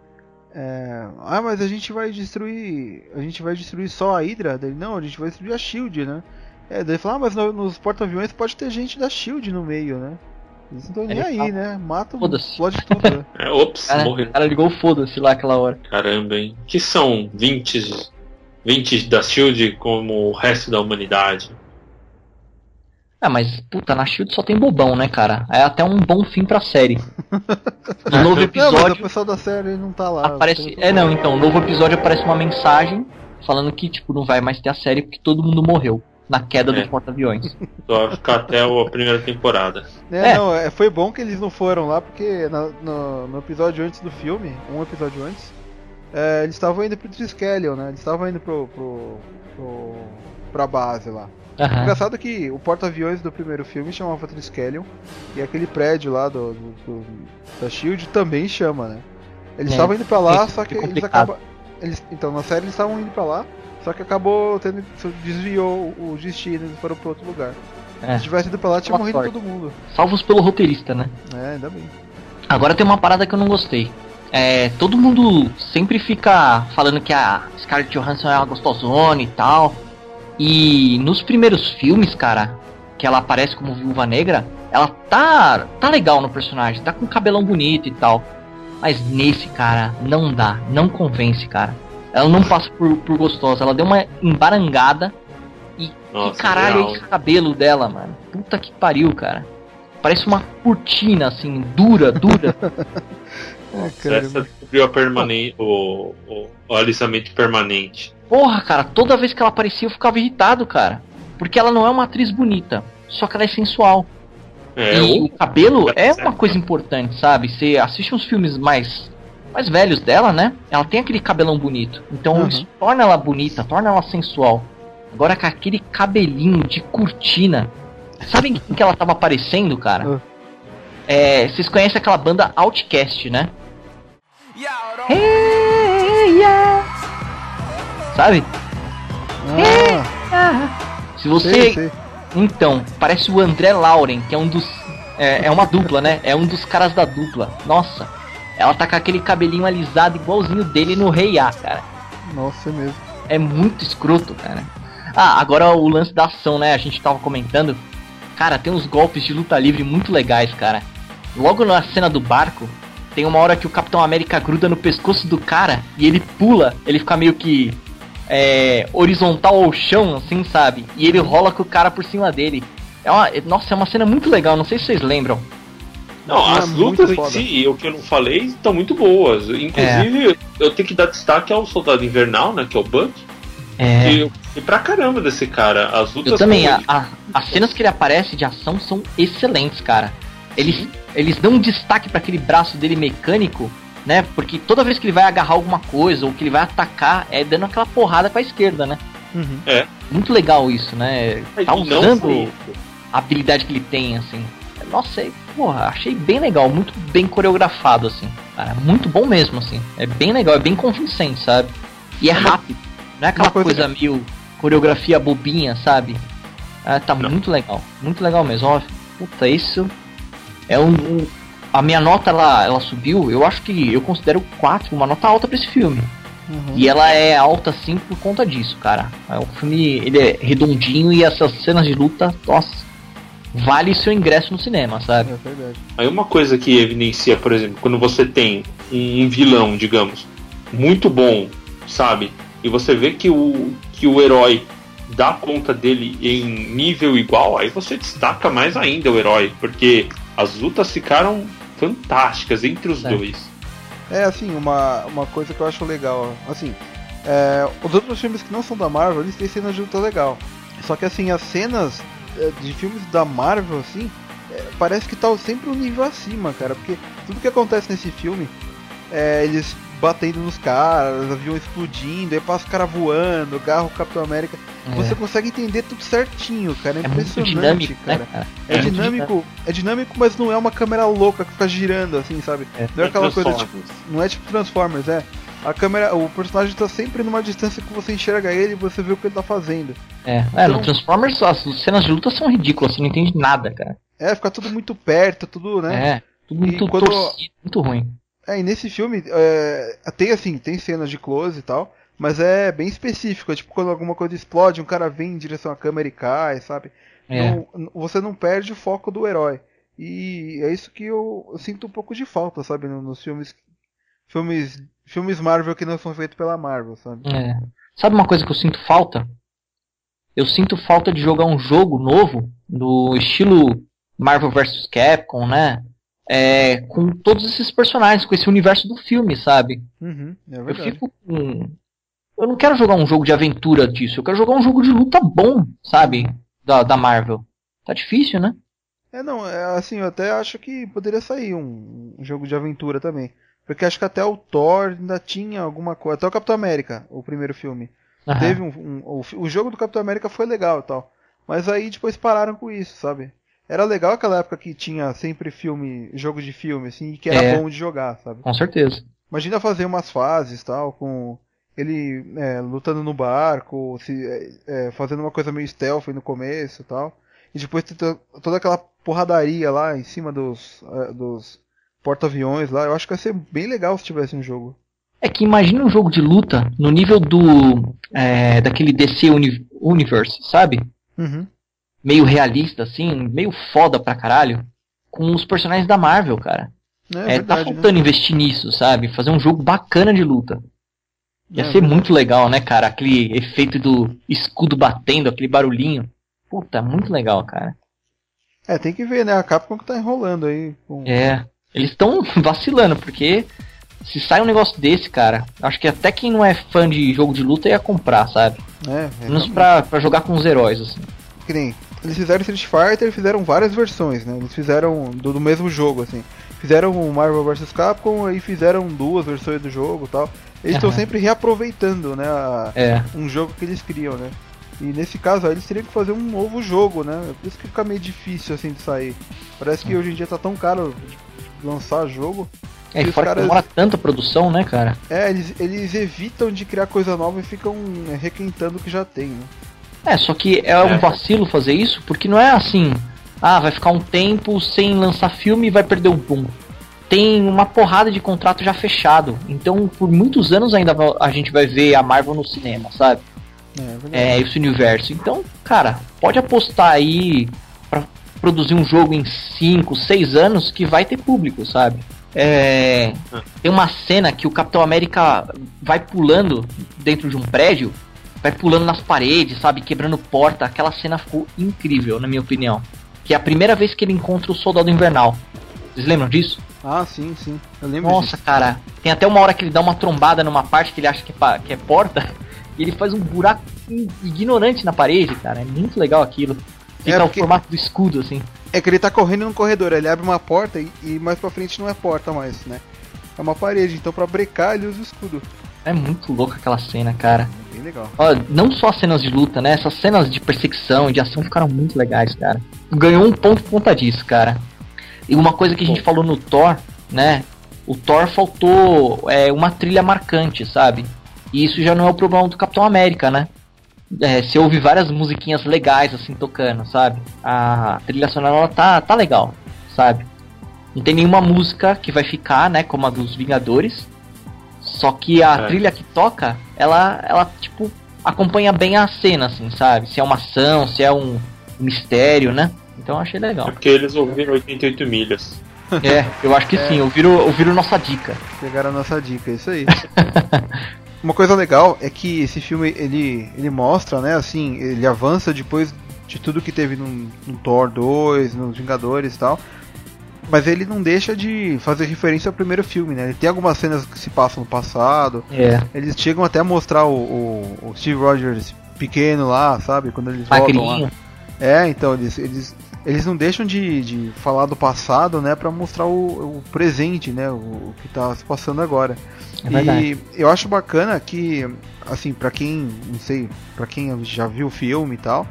É, ah, mas a gente vai destruir. A gente vai destruir só a Hydra? Dele, não, a gente vai destruir a Shield, né? É, daí fala, ah, mas no- nos porta-aviões pode ter gente da Shield no meio, né? Eles não estão nem Ele aí, fala, né? Matam, "Foda-se." explode tudo. né? É, ops, Cara, morreu. o cara ligou o foda-se lá aquela hora. Caramba, hein? Que são 20, 20 da Shield como o resto da humanidade. Ah, mas puta, na Shield só tem bobão, né, cara? É até um bom fim pra série. No novo Não, mas o episódio pessoal da série não tá lá. aparece. É não, então, no novo episódio aparece uma mensagem falando que, tipo, não vai mais ter a série porque todo mundo morreu na queda É. do porta-aviões. Só vai ficar até a primeira temporada. É, É. não, é, foi bom que eles não foram lá, porque na- no, no episódio antes do filme, um episódio antes, é, eles estavam indo pro Triskelion, né? Eles estavam indo pro, pro, pro, pra base lá. Aham. Engraçado que o porta-aviões do primeiro filme chamava Triskelion, e aquele prédio lá do, do- do- da SHIELD também chama, né? Eles É, estavam indo pra lá, isso só é que eles complicado. acabam... Eles, então, na série eles estavam indo pra lá, só que acabou tendo... desviou o destino, eles foram pra outro lugar. É. Se tivesse ido pra lá, tinha morrido sorte. todo mundo. Salvos pelo roteirista, né? É, ainda bem. Agora tem uma parada que eu não gostei. É, todo mundo sempre fica falando que a Scarlett Johansson é uma gostosona e tal. E nos primeiros filmes, cara, que ela aparece como viúva negra, ela tá tá legal no personagem, tá com cabelão bonito e tal. Mas nesse, cara, não dá, não convence, cara. Ela não passa por, por gostosa, ela deu uma embarangada. E Nossa, que caralho real. é esse cabelo dela, mano? Puta que pariu, cara. Parece uma cortina, assim, dura, dura. É, Essa descobriu a permanente, o, o, o alisamento permanente. Porra, cara, toda vez que ela aparecia eu ficava irritado, cara. Porque ela não é uma atriz bonita, só que ela é sensual. É, e o- o cabelo é certo. uma coisa importante, sabe? Você assiste uns filmes mais mais velhos dela, né? Ela tem aquele cabelão bonito. Então Uhum. isso torna ela bonita, torna ela sensual. Agora com aquele cabelinho de cortina. Sabe em que ela tava aparecendo, cara? Uh. É, vocês conhecem aquela banda Outcast, né? Hey, yeah. Sabe? Ah, Se você sei, sei. Então, parece o André Lauren, que é um dos. É, é uma dupla, né? É um dos caras da dupla. Nossa, ela tá com aquele cabelinho alisado igualzinho dele no Rei A, cara. Nossa, é mesmo. É muito escroto, cara. Ah, agora o lance da ação, né? A gente tava comentando. Cara, tem uns golpes de luta livre muito legais, cara. Logo na cena do barco, tem uma hora que o Capitão América gruda no pescoço do cara e ele pula, ele fica meio que é, horizontal ao chão, assim, sabe? E ele rola com o cara por cima dele. É uma, nossa, é uma cena muito legal, não sei se vocês lembram. Não, É as lutas em foda. si, o que eu não falei, estão muito boas. Inclusive, eu tenho que dar destaque ao Soldado Invernal, né? Que é o Buck. É. E, e pra caramba desse cara. As lutas Eu também, a, a- as cenas que ele aparece de ação são excelentes, cara. Eles, eles dão um destaque pra aquele braço dele mecânico, né? Porque toda vez que ele vai agarrar alguma coisa ou que ele vai atacar, é dando aquela porrada pra esquerda, né? Uhum. Muito legal isso, né? Mas Tá usando a habilidade que ele tem, assim. Nossa, é- porra, achei bem legal, muito bem coreografado, assim. Cara, muito bom mesmo, assim. É bem legal, é bem convincente, sabe? E é rápido. Não é aquela coisa coisa, meio coreografia bobinha, sabe? Ah, tá Não. muito legal, muito legal mesmo. Ó, puta, isso é um, um, A minha nota ela, ela subiu, eu acho que eu considero 4 uma nota alta para esse filme. Uhum. E ela é alta assim por conta disso, cara. É um filme, ele é redondinho e essas cenas de luta, nossa, vale seu ingresso no cinema, sabe? É verdade. Aí uma coisa que evidencia, por exemplo, quando você tem um vilão, digamos, muito bom, sabe? E você vê que o, que o herói dá conta dele em nível igual, aí você destaca mais ainda o herói, porque as lutas ficaram fantásticas entre os é. dois. É, assim, uma, uma coisa que eu acho legal, assim, é, os outros filmes que não são da Marvel, eles têm cenas de luta legal. Só que, assim, as cenas é, de filmes da Marvel, assim, é, parece que tá sempre um nível acima, cara, porque tudo que acontece nesse filme, é, eles batendo nos caras, avião explodindo, aí passa o cara voando, carro Capitão América. É. Você consegue entender tudo certinho, cara. É, é impressionante, dinâmico, cara. Né, cara. É, é, dinâmico, é dinâmico, mas não é uma câmera louca que fica girando assim, sabe? É. não é aquela coisa tipo. Não é tipo Transformers, é. A câmera, o personagem tá sempre numa distância que você enxerga ele e você vê o que ele tá fazendo. É, então, é no Transformers as cenas de luta são ridículas, você não entende nada, cara. É, fica tudo muito perto, tudo, né? É, tudo muito quando... torcido, muito ruim. É, e nesse filme é, tem assim, tem cenas de close e tal, mas é bem específico. É tipo quando alguma coisa explode, um cara vem em direção à câmera e cai, sabe? É. Não, você não perde o foco do herói. E é isso que eu, eu sinto um pouco de falta, sabe? Nos filmes. Filmes. Filmes Marvel que não são feitos pela Marvel, sabe? É. Sabe uma coisa que eu sinto falta? Eu sinto falta de jogar um jogo novo, do estilo Marvel vs Capcom, né? É, com todos esses personagens, com esse universo do filme, sabe? Uhum, é eu fico com. Eu não quero jogar um jogo de aventura disso, eu quero jogar um jogo de luta bom, sabe? Da, da Marvel. Tá difícil, né? É, não, é, assim, eu até acho que poderia sair um, um jogo de aventura também. Porque acho que até o Thor ainda tinha alguma coisa. Até o Capitão América, o primeiro filme. Uhum. Teve um, um, o, o jogo do Capitão América foi legal e tal. Mas aí depois pararam com isso, sabe? Era legal aquela época que tinha sempre filme, jogo de filme, assim, e que era é, bom de jogar, sabe? Com certeza. Imagina fazer umas fases tal, com ele é, lutando no barco, se, é, é fazendo uma coisa meio stealth no começo e tal. E depois toda aquela porradaria lá em cima dos, é, dos porta-aviões lá. Eu acho que ia ser bem legal se tivesse um jogo. É que imagina um jogo de luta no nível do. É, daquele DC Uni Universe, sabe? Uhum meio realista, assim, meio foda pra caralho, com os personagens da Marvel, cara. É, é, tá verdade, tá faltando né? investir nisso, sabe? Fazer um jogo bacana de luta. Ia é, ser verdade. muito legal, né, cara? Aquele efeito do escudo batendo, aquele barulhinho. Puta, muito legal, cara. É, tem que ver, né? A Capcom que tá enrolando aí. Com... É, eles estão vacilando, porque se sai um negócio desse, cara, acho que até quem não é fã de jogo de luta ia comprar, sabe? É, Menos pra, pra jogar com os heróis, assim. Que nem eles fizeram Street Fighter, fizeram várias versões, né? Eles fizeram do, do mesmo jogo, assim. Fizeram o Marvel vs Capcom e fizeram duas versões do jogo, tal. Eles estão sempre reaproveitando, né? A, é. Um jogo que eles criam, né? E nesse caso, eles teriam que fazer um novo jogo, né? Por isso que fica meio difícil assim de sair. Parece que hoje em dia tá tão caro lançar jogo. É, e fora caras... que demora tanta produção, né, cara? É, eles, eles evitam de criar coisa nova e ficam é, requentando o que já tem, né? É, só que é um é. vacilo fazer isso, porque não é assim, ah, vai ficar um tempo sem lançar filme e vai perder o boom. Tem uma porrada de contrato já fechado. Então, por muitos anos ainda a gente vai ver a Marvel no cinema, sabe? É, é esse universo. Então, cara, pode apostar aí para produzir um jogo em 5, 6 anos que vai ter público, sabe? É, tem uma cena que o Capitão América vai pulando dentro de um prédio vai pulando nas paredes, sabe? Quebrando porta. Aquela cena ficou incrível, na minha opinião. Que é a primeira vez que ele encontra o Soldado Invernal. Vocês lembram disso? Ah, sim, sim. Eu lembro Nossa, disso. cara. Tem até uma hora que ele dá uma trombada numa parte que ele acha que é, que é porta. E ele faz um buraco ignorante na parede, cara. É muito legal aquilo. Fica é porque... o formato do escudo, assim. É que ele tá correndo no corredor, ele abre uma porta e, e mais pra frente não é porta mais, né? É uma parede, então pra brecar ele usa o escudo. É muito louco aquela cena, cara. Bem legal. Ó, não só as cenas de luta, né? Essas cenas de perseguição, de ação ficaram muito legais, cara. Ganhou um ponto por conta disso, cara. E uma coisa que a gente falou no Thor, né? O Thor faltou é, uma trilha marcante, sabe? E isso já não é o problema do Capitão América, né? é, você ouve várias musiquinhas legais assim tocando, sabe? A trilha sonora tá, tá legal, sabe? Não tem nenhuma música que vai ficar, né, como a dos Vingadores. Só que a é. trilha que toca, ela, ela tipo acompanha bem a cena, assim, sabe? Se é uma ação, se é um mistério, né? Então eu achei legal. É porque eles ouviram 88 milhas. É, eu acho que é. sim, ouviram, ouviram nossa dica. Pegaram a nossa dica, é isso aí. Uma coisa legal é que esse filme ele, ele mostra, né, assim, ele avança depois de tudo que teve no, no Thor 2, nos Vingadores e tal. Mas ele não deixa de fazer referência ao primeiro filme, né? Ele tem algumas cenas que se passam no passado. É. Eles chegam até a mostrar o, o, o Steve Rogers pequeno lá, sabe? Quando eles Magrinho. voltam lá. É, então eles, eles, eles não deixam de, de falar do passado, né, para mostrar o, o, presente, né, o, o, que tá se passando agora. É e eu acho bacana que, assim, para quem, não sei, para quem já viu o filme e tal,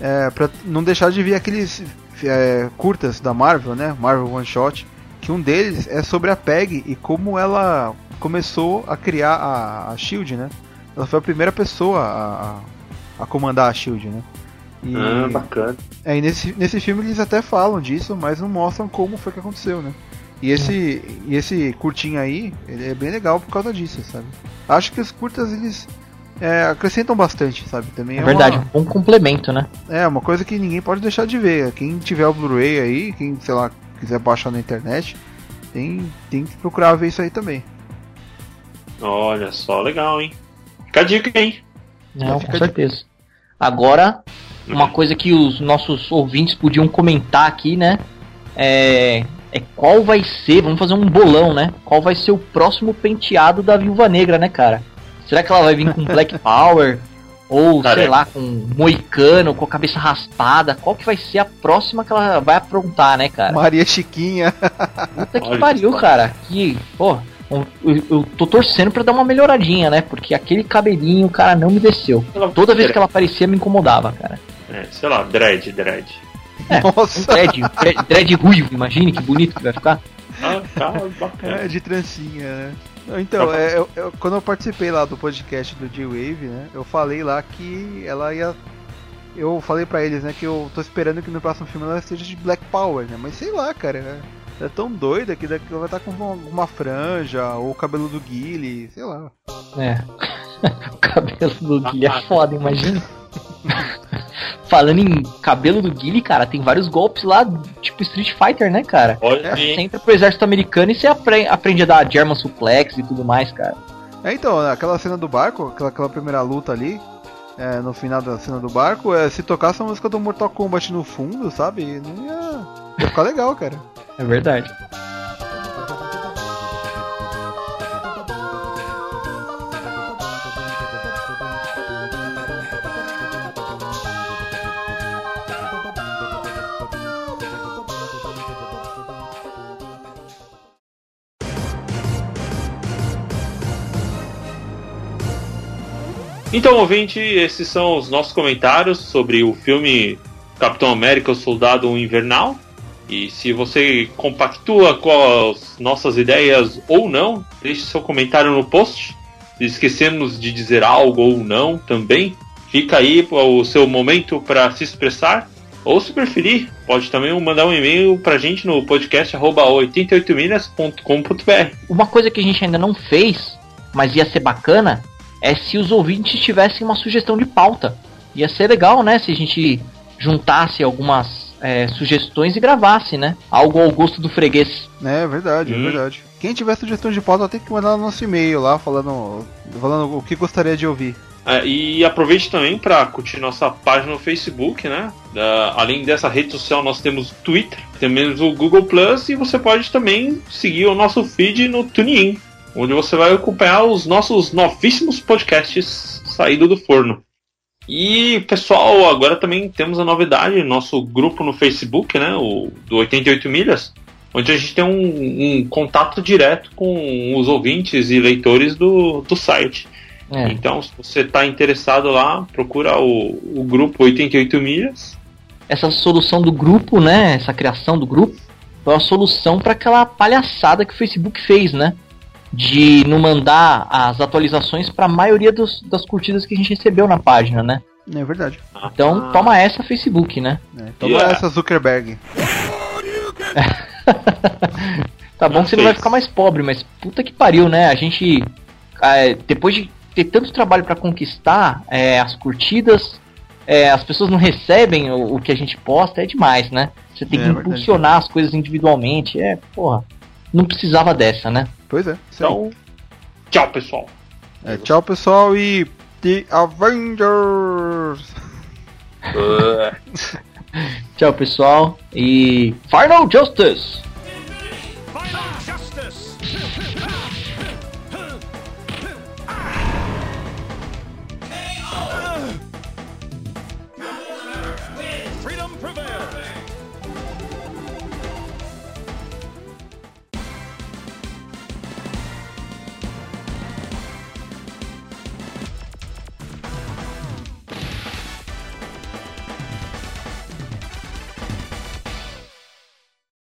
é, para não deixar de ver aqueles é, curtas da Marvel, né, Marvel One Shot, que um deles é sobre a Peg e como ela começou a criar a, a Shield, né? Ela foi a primeira pessoa a, a comandar a Shield, né? E, ah, bacana. É, e nesse, nesse filme eles até falam disso, mas não mostram como foi que aconteceu, né? E esse, e esse curtinho aí, ele é bem legal por causa disso, sabe? Acho que os curtas eles é, acrescentam bastante, sabe? Também é, é verdade, uma, um bom complemento, né? É, uma coisa que ninguém pode deixar de ver. Quem tiver o Blu-ray aí, quem, sei lá, quiser baixar na internet, tem, tem que procurar ver isso aí também. Olha só, legal, hein? Fica a dica, hein? Não, com certeza. Agora, uma coisa que os nossos ouvintes podiam comentar aqui, né? É, é qual vai ser, vamos fazer um bolão, né? Qual vai ser o próximo penteado da Viúva Negra, né, cara? Será que ela vai vir com Black Power? Ou, sei lá, com moicano, com a cabeça raspada? Qual que vai ser a próxima que ela vai aprontar, né, cara? Maria Chiquinha. Puta que pariu, cara. Que, pô, eu, eu tô torcendo para dar uma melhoradinha, né? Porque aquele cabelinho, cara, não me desceu. Toda vez que ela aparecia, me incomodava, cara. É, sei lá, dread, dread. É, Nossa! Dread, dread, dread ruivo, imagine que bonito que vai ficar. Ah, tá, bacana. É, de trancinha, né? Então, é, eu, eu, quando eu participei lá do podcast do G-Wave, né? Eu falei lá que ela ia. Eu falei pra eles, né, que eu tô esperando que no próximo filme ela seja de Black Power, né? Mas sei lá, cara. Ela é tão doida que daqui ela vai estar tá com uma, uma franja, ou o cabelo do Guile, sei lá. É. o cabelo do Guile é foda, imagina. Falando em cabelo do Guile, cara, tem vários golpes lá, tipo Street Fighter, né, cara? Olha, você entra pro exército americano e você aprende, aprende a dar German Suplex e tudo mais, cara. É, então, aquela cena do barco, aquela, aquela primeira luta ali, é, no final da cena do barco, é, se tocasse a música do Mortal Kombat no fundo, sabe? Não ia, ia ficar legal, cara. É verdade. Então, ouvinte, esses são os nossos comentários sobre o filme Capitão América, o Soldado Invernal. E se você compactua com as nossas ideias ou não, deixe seu comentário no post. Se esquecemos de dizer algo ou não também, fica aí o seu momento para se expressar. Ou se preferir, pode também mandar um e-mail pra gente no podcast 88milhas.com.br. Uma coisa que a gente ainda não fez, mas ia ser bacana, é se os ouvintes tivessem uma sugestão de pauta. Ia ser legal, né? Se a gente juntasse algumas é, sugestões e gravasse, né? Algo ao gosto do freguês. É, verdade, é verdade. Quem tiver sugestão de pauta tem que mandar no nosso e-mail lá, falando, falando o que gostaria de ouvir. É, e aproveite também para curtir nossa página no Facebook, né? Da, além dessa rede social, nós temos Twitter, temos o Google Plus e você pode também seguir o nosso feed no TuneIn onde você vai acompanhar os nossos novíssimos podcasts saído do forno. E pessoal, agora também temos a novidade, nosso grupo no Facebook, né, o do 88 milhas, onde a gente tem um, um contato direto com os ouvintes e leitores do, do site. É. Então, se você está interessado lá, procura o, o grupo 88 milhas. Essa solução do grupo, né, essa criação do grupo, foi uma solução para aquela palhaçada que o Facebook fez, né? De não mandar as atualizações para a maioria dos, das curtidas que a gente recebeu na página, né? É verdade. Então toma essa Facebook, né? É, toma yeah. essa Zuckerberg. tá bom que você não vai ficar mais pobre, mas puta que pariu, né? A gente. É, depois de ter tanto trabalho para conquistar é, as curtidas, é, as pessoas não recebem o, o, que a gente posta, é demais, né? Você tem é, que impulsionar verdade. as coisas individualmente. É, porra. Não precisava dessa, né? Pois é. Então, tchau, pessoal. É, tchau, pessoal, e The Avengers! tchau, pessoal, e Final Justice! Final Justice!